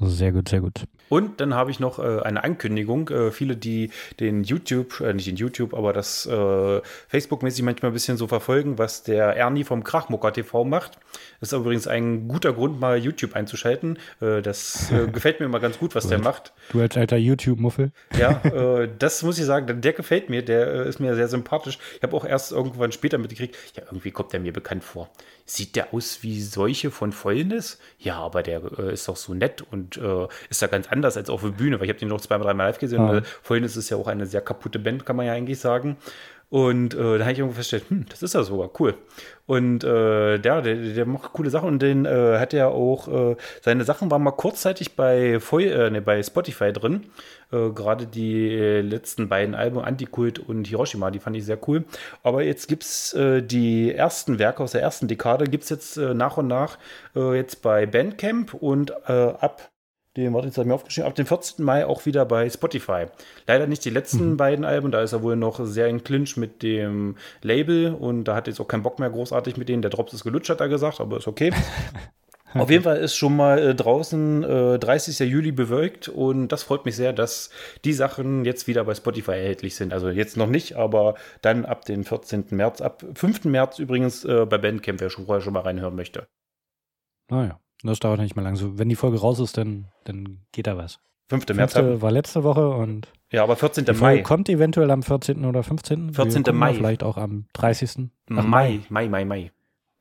Sehr gut, sehr gut. Und dann habe ich noch äh, eine Ankündigung. Äh, viele, die den YouTube, äh, nicht den YouTube, aber das äh, Facebook-mäßig manchmal ein bisschen so verfolgen, was der Ernie vom Krachmucker TV macht. Das ist übrigens ein guter Grund, mal YouTube einzuschalten. Äh, das äh, [LAUGHS] gefällt mir immer ganz gut, was der macht. Du als alter YouTube-Muffel. Ja, [LAUGHS] das muss ich sagen, der gefällt mir. Der ist mir sehr sympathisch. Ich habe auch erst irgendwann später mitgekriegt, ja, irgendwie kommt der mir bekannt vor. Sieht der aus wie solche von Fäulnis? Ja, aber der ist doch so nett und und äh, ist da ganz anders als auf der Bühne, weil ich habe den noch zwei, dreimal live gesehen. Ja. Vorhin ist es ja auch eine sehr kaputte Band, kann man ja eigentlich sagen. Und äh, da habe ich irgendwie festgestellt, hm, das ist ja sogar cool. Und äh, der, der, der macht coole Sachen und den äh, hat ja auch, äh, seine Sachen waren mal kurzzeitig bei, Voll, äh, ne, bei Spotify drin. Äh, Gerade die letzten beiden Alben, Antikult und Hiroshima, die fand ich sehr cool. Aber jetzt gibt es äh, die ersten Werke aus der ersten Dekade, gibt es jetzt äh, nach und nach äh, jetzt bei Bandcamp und äh, ab den, warte, jetzt habe ich mir aufgeschrieben, ab dem 14. Mai auch wieder bei Spotify. Leider nicht die letzten mhm. beiden Alben, da ist er wohl noch sehr in Clinch mit dem Label und da hat jetzt auch keinen Bock mehr großartig mit denen. Der Drops ist gelutscht, hat er gesagt, aber ist okay. [LAUGHS] Auf jeden Fall ist schon mal äh, draußen äh, 30. Juli bewölkt und das freut mich sehr, dass die Sachen jetzt wieder bei Spotify erhältlich sind. Also jetzt noch nicht, aber dann ab dem 14. März, ab 5. März übrigens äh, bei Bandcamp, wer schon vorher schon mal reinhören möchte. Naja. Das dauert nicht mehr lang. So, wenn die Folge raus ist, dann, dann geht da was. 5. März. war letzte Woche und. Ja, aber 14. Mai. kommt eventuell am 14. oder 15. 14. Mai. Vielleicht auch am 30. Ach, Mai, Mai, Mai, Mai.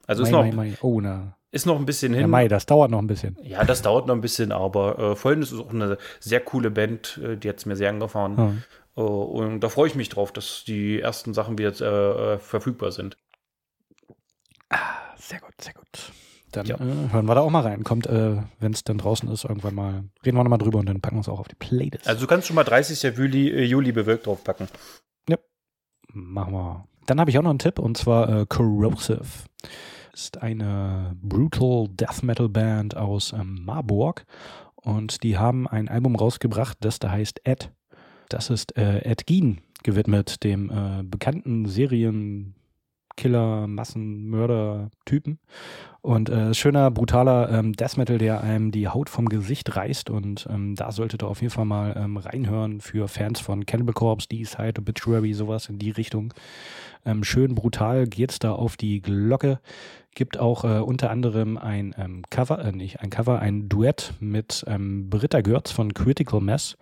Also Mai, ist noch. Mai, Mai. Oh, na. Ist noch ein bisschen hin. Ja, Mai, das dauert noch ein bisschen. Ja, das dauert noch ein bisschen, aber äh, Folgendes ist auch eine sehr coole Band, äh, die hat es mir sehr angefahren. Mhm. Uh, und da freue ich mich drauf, dass die ersten Sachen wieder äh, äh, verfügbar sind. Ah, sehr gut, sehr gut. Dann ja. äh, hören wir da auch mal rein. Kommt, äh, wenn es dann draußen ist, irgendwann mal, reden wir nochmal drüber und dann packen wir es auch auf die Playlist. Also du kannst schon mal 30. Juli, äh, Juli bewirkt draufpacken. Ja, machen wir. Dann habe ich auch noch einen Tipp und zwar äh, Corrosive. Ist eine Brutal Death Metal Band aus ähm, Marburg und die haben ein Album rausgebracht, das da heißt Ed. Das ist äh, Ed Gein gewidmet, dem äh, bekannten Serien Killer, Massenmörder Typen. Und äh, schöner, brutaler ähm, Death Metal, der einem die Haut vom Gesicht reißt. Und ähm, da solltet ihr auf jeden Fall mal ähm, reinhören für Fans von Cannibal Corpse, D-Side, Obituary, sowas in die Richtung. Ähm, schön brutal geht's da auf die Glocke. Gibt auch äh, unter anderem ein ähm, Cover, äh, nicht ein Cover, ein Duett mit ähm, Britta Görz von Critical Mass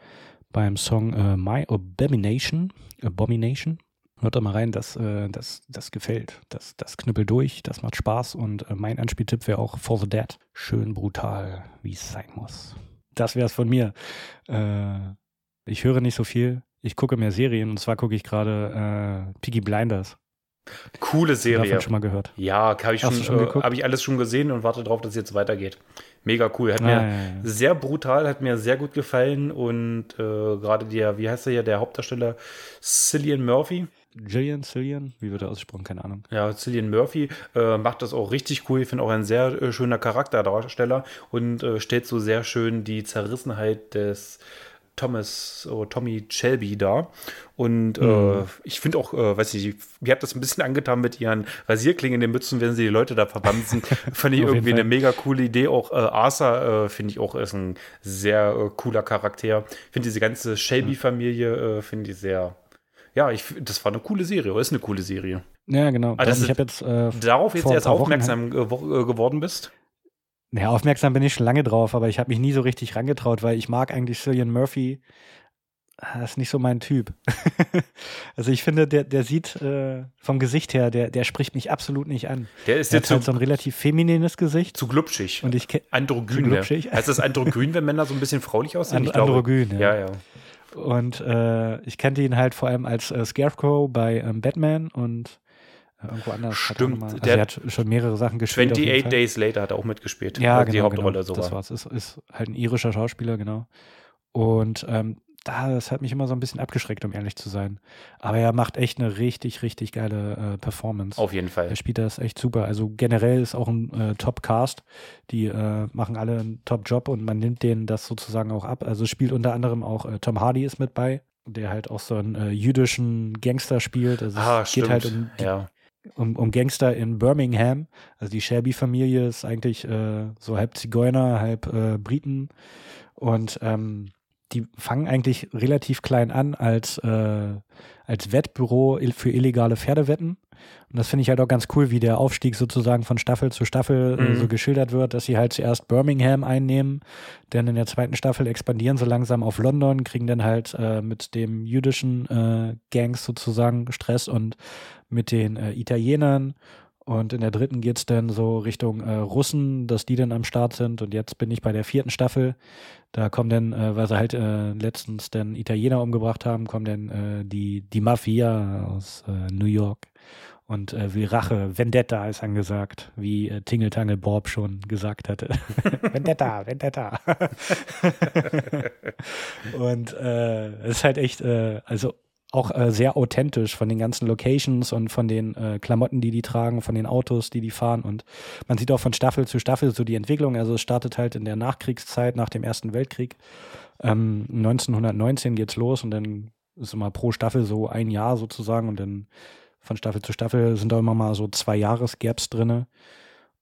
beim Song äh, My Abomination. Abomination. Hört da mal rein, das, äh, das, das gefällt. Das, das knüppelt durch, das macht Spaß und äh, mein Anspieltipp wäre auch For the Dead. Schön brutal, wie es sein muss. Das wäre es von mir. Äh, ich höre nicht so viel. Ich gucke mehr Serien und zwar gucke ich gerade äh, Piggy Blinders. Coole Serie. Davon schon mal gehört. Ja, habe ich, schon, schon äh, hab ich alles schon gesehen und warte darauf, dass es jetzt weitergeht. Mega cool. Hat ah, mir ja, ja. sehr brutal, hat mir sehr gut gefallen und äh, gerade der, wie heißt der hier, der Hauptdarsteller, Cillian Murphy Gillian, Cillian, wie wird er ausgesprochen? Keine Ahnung. Ja, Cillian Murphy äh, macht das auch richtig cool. Ich finde auch ein sehr äh, schöner Charakterdarsteller und äh, stellt so sehr schön die Zerrissenheit des Thomas, oh, Tommy Shelby da. Und äh, mhm. ich finde auch, äh, weiß ich, mir hat das ein bisschen angetan mit ihren Rasierklingen in den Mützen, wenn sie die Leute da verbanzen. [LAUGHS] Fand ich irgendwie eine mega coole Idee. Auch äh, Arthur, äh, finde ich auch, ist ein sehr äh, cooler Charakter. Ich finde diese ganze Shelby-Familie, äh, finde ich sehr, ja, ich, das war eine coole Serie, oder ist eine coole Serie. Ja, genau. Also, ich habe jetzt darauf jetzt erst aufmerksam geworden bist. Ja, aufmerksam bin ich schon lange drauf, aber ich habe mich nie so richtig rangetraut, weil ich mag eigentlich Cillian Murphy. Das ah, ist nicht so mein Typ. [LAUGHS] also ich finde, der, der sieht äh, vom Gesicht her, der, der spricht mich absolut nicht an. Der ist jetzt halt so ein relativ feminines Gesicht. Zu glubschig. Und ich Androgyn. Glubschig. Heißt das Androgyn, wenn Männer so ein bisschen fraulich [LAUGHS] aussehen? And Androgyn, ja. ja, ja. Und äh, ich kannte ihn halt vor allem als äh, Scarecrow bei ähm, Batman und Irgendwo anders. Stimmt. Hat also der hat schon mehrere Sachen gespielt. 28 Days Later hat er auch mitgespielt. Ja, genau, die Hauptrolle genau. so das war. war's. Ist, ist halt ein irischer Schauspieler, genau. Und ähm, das hat mich immer so ein bisschen abgeschreckt, um ehrlich zu sein. Aber er macht echt eine richtig, richtig geile äh, Performance. Auf jeden Fall. Er spielt das echt super. Also generell ist auch ein äh, Top-Cast. Die äh, machen alle einen Top-Job und man nimmt denen das sozusagen auch ab. Also spielt unter anderem auch äh, Tom Hardy ist mit bei, der halt auch so einen äh, jüdischen Gangster spielt. Also ah, es geht halt um die, ja um, um Gangster in Birmingham. Also die Shelby-Familie ist eigentlich äh, so halb Zigeuner, halb Briten. Und ähm, die fangen eigentlich relativ klein an als, äh, als Wettbüro für illegale Pferdewetten. Und das finde ich halt auch ganz cool, wie der Aufstieg sozusagen von Staffel zu Staffel äh, mhm. so geschildert wird, dass sie halt zuerst Birmingham einnehmen, dann in der zweiten Staffel expandieren so langsam auf London, kriegen dann halt äh, mit dem jüdischen äh, Gangs sozusagen Stress und mit den äh, Italienern und in der dritten geht es dann so Richtung äh, Russen, dass die dann am Start sind. Und jetzt bin ich bei der vierten Staffel. Da kommen dann, äh, weil sie halt äh, letztens dann Italiener umgebracht haben, kommen dann äh, die, die Mafia aus äh, New York und äh, will Rache. Vendetta ist angesagt, wie äh, Tingle Tangle Bob schon gesagt hatte. [LAUGHS] Vendetta, Vendetta. [LAUGHS] und äh, es ist halt echt, äh, also auch äh, sehr authentisch von den ganzen Locations und von den äh, Klamotten, die die tragen, von den Autos, die die fahren. Und man sieht auch von Staffel zu Staffel so die Entwicklung. Also es startet halt in der Nachkriegszeit, nach dem Ersten Weltkrieg. Ähm, 1919 geht's los und dann ist immer pro Staffel so ein Jahr sozusagen und dann von Staffel zu Staffel sind da immer mal so zwei Jahresgaps drinne.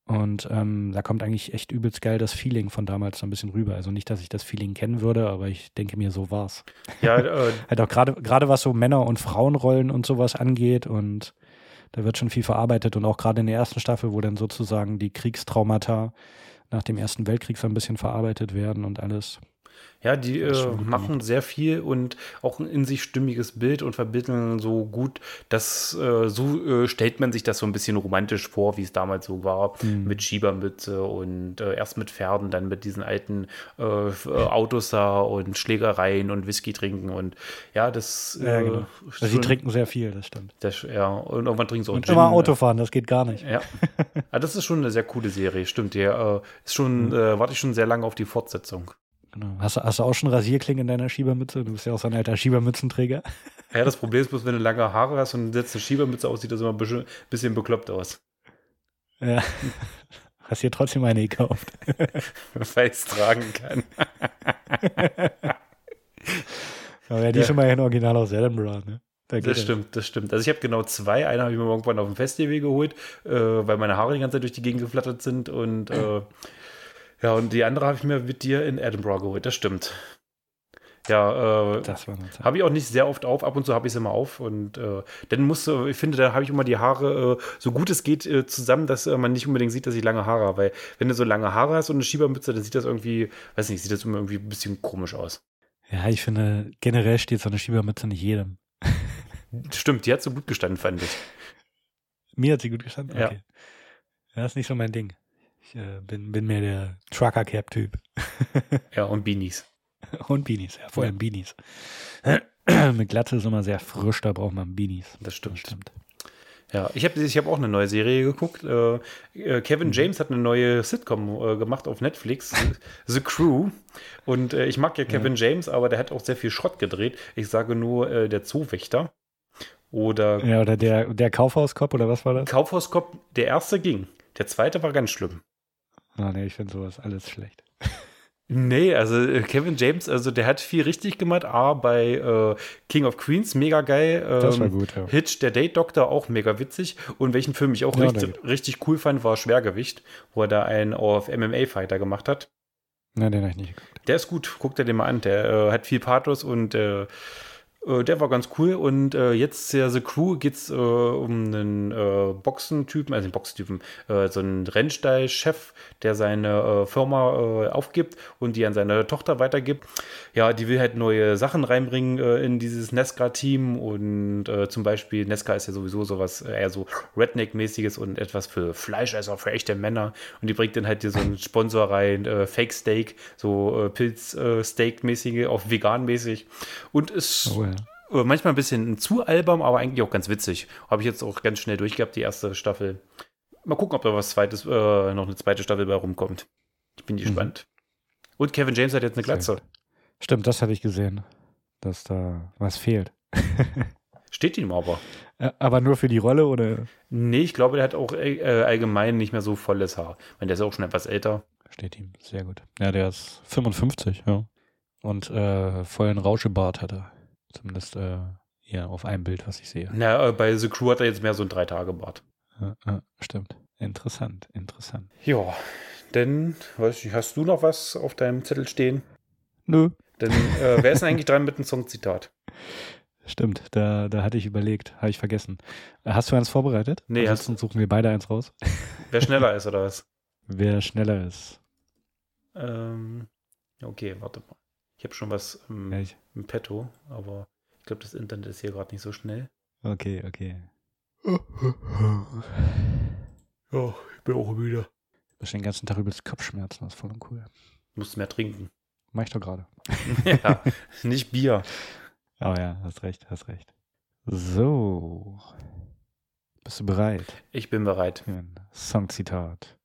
Und ähm, da kommt eigentlich echt übelst geil das Feeling von damals so ein bisschen rüber. Also nicht, dass ich das Feeling kennen würde, aber ich denke mir, so war's. Ja, [LAUGHS] äh, halt auch gerade gerade was so Männer- und Frauenrollen und sowas angeht und da wird schon viel verarbeitet und auch gerade in der ersten Staffel, wo dann sozusagen die Kriegstraumata nach dem Ersten Weltkrieg so ein bisschen verarbeitet werden und alles. Ja, die äh, machen sehr viel und auch ein in sich stimmiges Bild und vermitteln so gut, dass äh, so äh, stellt man sich das so ein bisschen romantisch vor, wie es damals so war, mhm. mit Schiebermütze und äh, erst mit Pferden, dann mit diesen alten äh, äh, Autos da und Schlägereien und Whisky trinken und ja, das. Ja, genau. Also sie trinken sehr viel, das stimmt. Das, ja, und irgendwann trinken sie auch und Gin. Immer Auto fahren, das geht gar nicht. Ja. ja, das ist schon eine sehr coole Serie, stimmt. Der ist schon, mhm. warte ich schon sehr lange auf die Fortsetzung. Genau. Hast, du, hast du auch schon Rasierklingen in deiner Schiebermütze? Du bist ja auch so ein alter Schiebermützenträger. [LAUGHS] Ja, das Problem ist bloß, wenn du lange Haare hast und setzt eine Schiebermütze aus, sieht das immer ein bisschen, bisschen bekloppt aus. Ja. [LAUGHS] Hast dir trotzdem eine gekauft. [LAUGHS] Weil ich es tragen kann. Aber ja, die ja. schon mal in Original aus Edinburgh, ne? Da das stimmt, das stimmt. Also ich habe genau zwei. Einer habe ich mir irgendwann auf dem Festival geholt, äh, weil meine Haare die ganze Zeit durch die Gegend geflattert sind und äh, ja, und die andere habe ich mir mit dir in Edinburgh geholt, das stimmt. Ja, äh, habe ich auch nicht sehr oft auf, ab und zu habe ich es immer auf. Und äh, dann musst du, ich finde, da habe ich immer die Haare äh, so gut es geht äh, zusammen, dass äh, man nicht unbedingt sieht, dass ich lange Haare habe. Weil wenn du so lange Haare hast und eine Schiebermütze, dann sieht das irgendwie, weiß nicht, sieht das immer irgendwie ein bisschen komisch aus. Ja, ich finde, generell steht so eine Schiebermütze nicht jedem. [LAUGHS] Stimmt, die hat so gut gestanden, fand ich. Mir hat sie gut gestanden? Okay. Ja. Das ist nicht so mein Ding. Ich äh, bin, bin mehr der Trucker-Cap-Typ. [LAUGHS] ja, und Beanies. und Beanies, ja, vor allem ja. Beanies. [CLEARS THROAT] Mit Glatze ist immer sehr frisch, da braucht man Beanies. Das stimmt. Das stimmt. Ja, ich habe ich hab auch eine neue Serie geguckt. Äh, äh, Kevin mhm. James hat eine neue Sitcom äh, gemacht auf Netflix, [LAUGHS] The Crew. Und ich mag ja Kevin ja. James, aber der hat auch sehr viel Schrott gedreht. Ich sage nur der Zoowächter. Oder. Ja, oder der, der Kaufhauskopf, oder was war das? Kaufhauskopf, der erste ging. Der zweite war ganz schlimm. Ah, nee, ich finde sowas alles schlecht. Nee, also äh, Kevin James, also der hat viel richtig gemacht. A, bei äh, King of Queens, mega geil. Ähm, das war gut, ja. Hitch, der Date Doctor, auch mega witzig. Und welchen Film ich auch Ja, richtig, richtig cool fand, war Schwergewicht, wo er da einen auf MMA-Fighter gemacht hat. Nein, den habe ich nicht geguckt. Der ist gut, guckt dir den mal an. Der äh, hat viel Pathos und äh, äh, der war ganz cool. Und äh, jetzt der The Crew geht es äh, um einen äh, Boxentypen, also einen Boxentypen, äh, so einen Rennstall-Chef, der seine äh, Firma aufgibt und die an seine Tochter weitergibt. Ja, die will halt neue Sachen reinbringen in dieses Nesca-Team und zum Beispiel, Nesca ist ja sowieso sowas eher so Redneck-mäßiges und etwas für Fleischesser, für echte Männer. Und die bringt dann halt hier so einen Sponsor rein, Fake Steak, so Pilz-Steak-mäßige, auch vegan-mäßig. Und ist Oh, ja. Manchmal ein bisschen zu albern, aber eigentlich auch ganz witzig. Habe ich jetzt auch ganz schnell durchgehabt, die erste Staffel. Mal gucken, ob da was zweites, äh, noch eine zweite Staffel bei rumkommt. Ich bin gespannt. Und Kevin James hat jetzt eine Glatze. Stimmt, das hatte ich gesehen, dass da was fehlt. [LAUGHS] Steht ihm aber. Äh, Aber nur für die Rolle oder Nee, ich glaube, der hat auch äh, allgemein nicht mehr so volles Haar. Ich meine, der ist auch schon etwas älter. steht ihm? Sehr gut. Ja, der ist 55, ja. Und äh, vollen Rauschebart hat er. Zumindest äh, hier auf einem Bild, was ich sehe. Na, äh, bei The Crew hat er jetzt mehr so ein Drei-Tage-Bart. Ja, ja, stimmt. Interessant, interessant. Ja, denn, weiß ich, hast du noch was auf deinem Zettel stehen? Nö. Denn äh, wer ist denn eigentlich dran mit einem Songzitat? [LAUGHS] Stimmt, da, da hatte ich überlegt, habe ich vergessen. Hast du eins vorbereitet? Nee, Ansonsten suchen wir beide eins raus. [LAUGHS] Wer schneller ist oder was? Wer schneller ist. Ähm, okay, warte mal. Ich habe schon was im, Ja, ich, im Petto, aber ich glaube, das Internet ist hier gerade nicht so schnell. okay, okay. Ja, ich bin auch müde. Du hast den ganzen Tag übelst Kopfschmerzen, das ist voll cool. Muss mehr trinken. Mach ich doch gerade. [LAUGHS] ja, nicht Bier. Aber ja, hast recht, hast recht. So. Bist du bereit Ich bin bereit. Songzitat?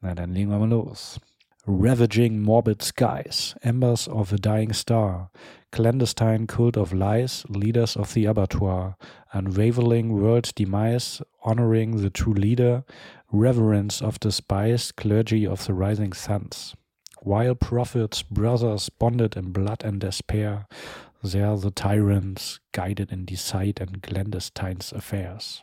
Na, dann legen wir mal los. Ravaging morbid skies, embers of a dying star, clandestine cult of lies, leaders of the abattoir, unraveling world demise, honoring the true leader, reverence of despised clergy of the rising suns. While prophets, brothers bonded in blood and despair, there the tyrants guided in deceit and clandestine's affairs.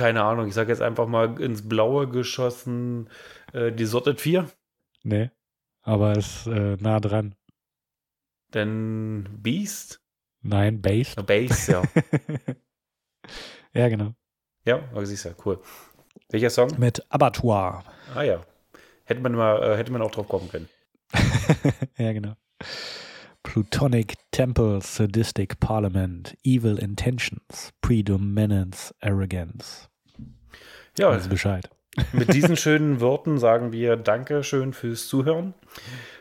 Keine Ahnung, ich sage jetzt einfach mal ins Blaue geschossen, äh, die Sorted 4. Nee, aber ist äh, nah dran. Denn Beast? Nein, based. Na, Base, ja. [LAUGHS] ja, genau. ja, aber siehst du, cool. Welcher Song? Mit Abattoir. Ah ja. Hätte man mal, äh, hätte man auch drauf kommen können. [LAUGHS] ja, genau. Plutonic Temple, Sadistic Parliament, Evil Intentions, Predominance, Arrogance. Ja, Also Bescheid. [LAUGHS] mit diesen schönen Worten sagen wir Dankeschön fürs Zuhören.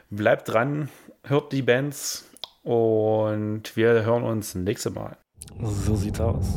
Bleibt dran, hört die Bands und wir hören uns nächste Mal. So sieht's aus.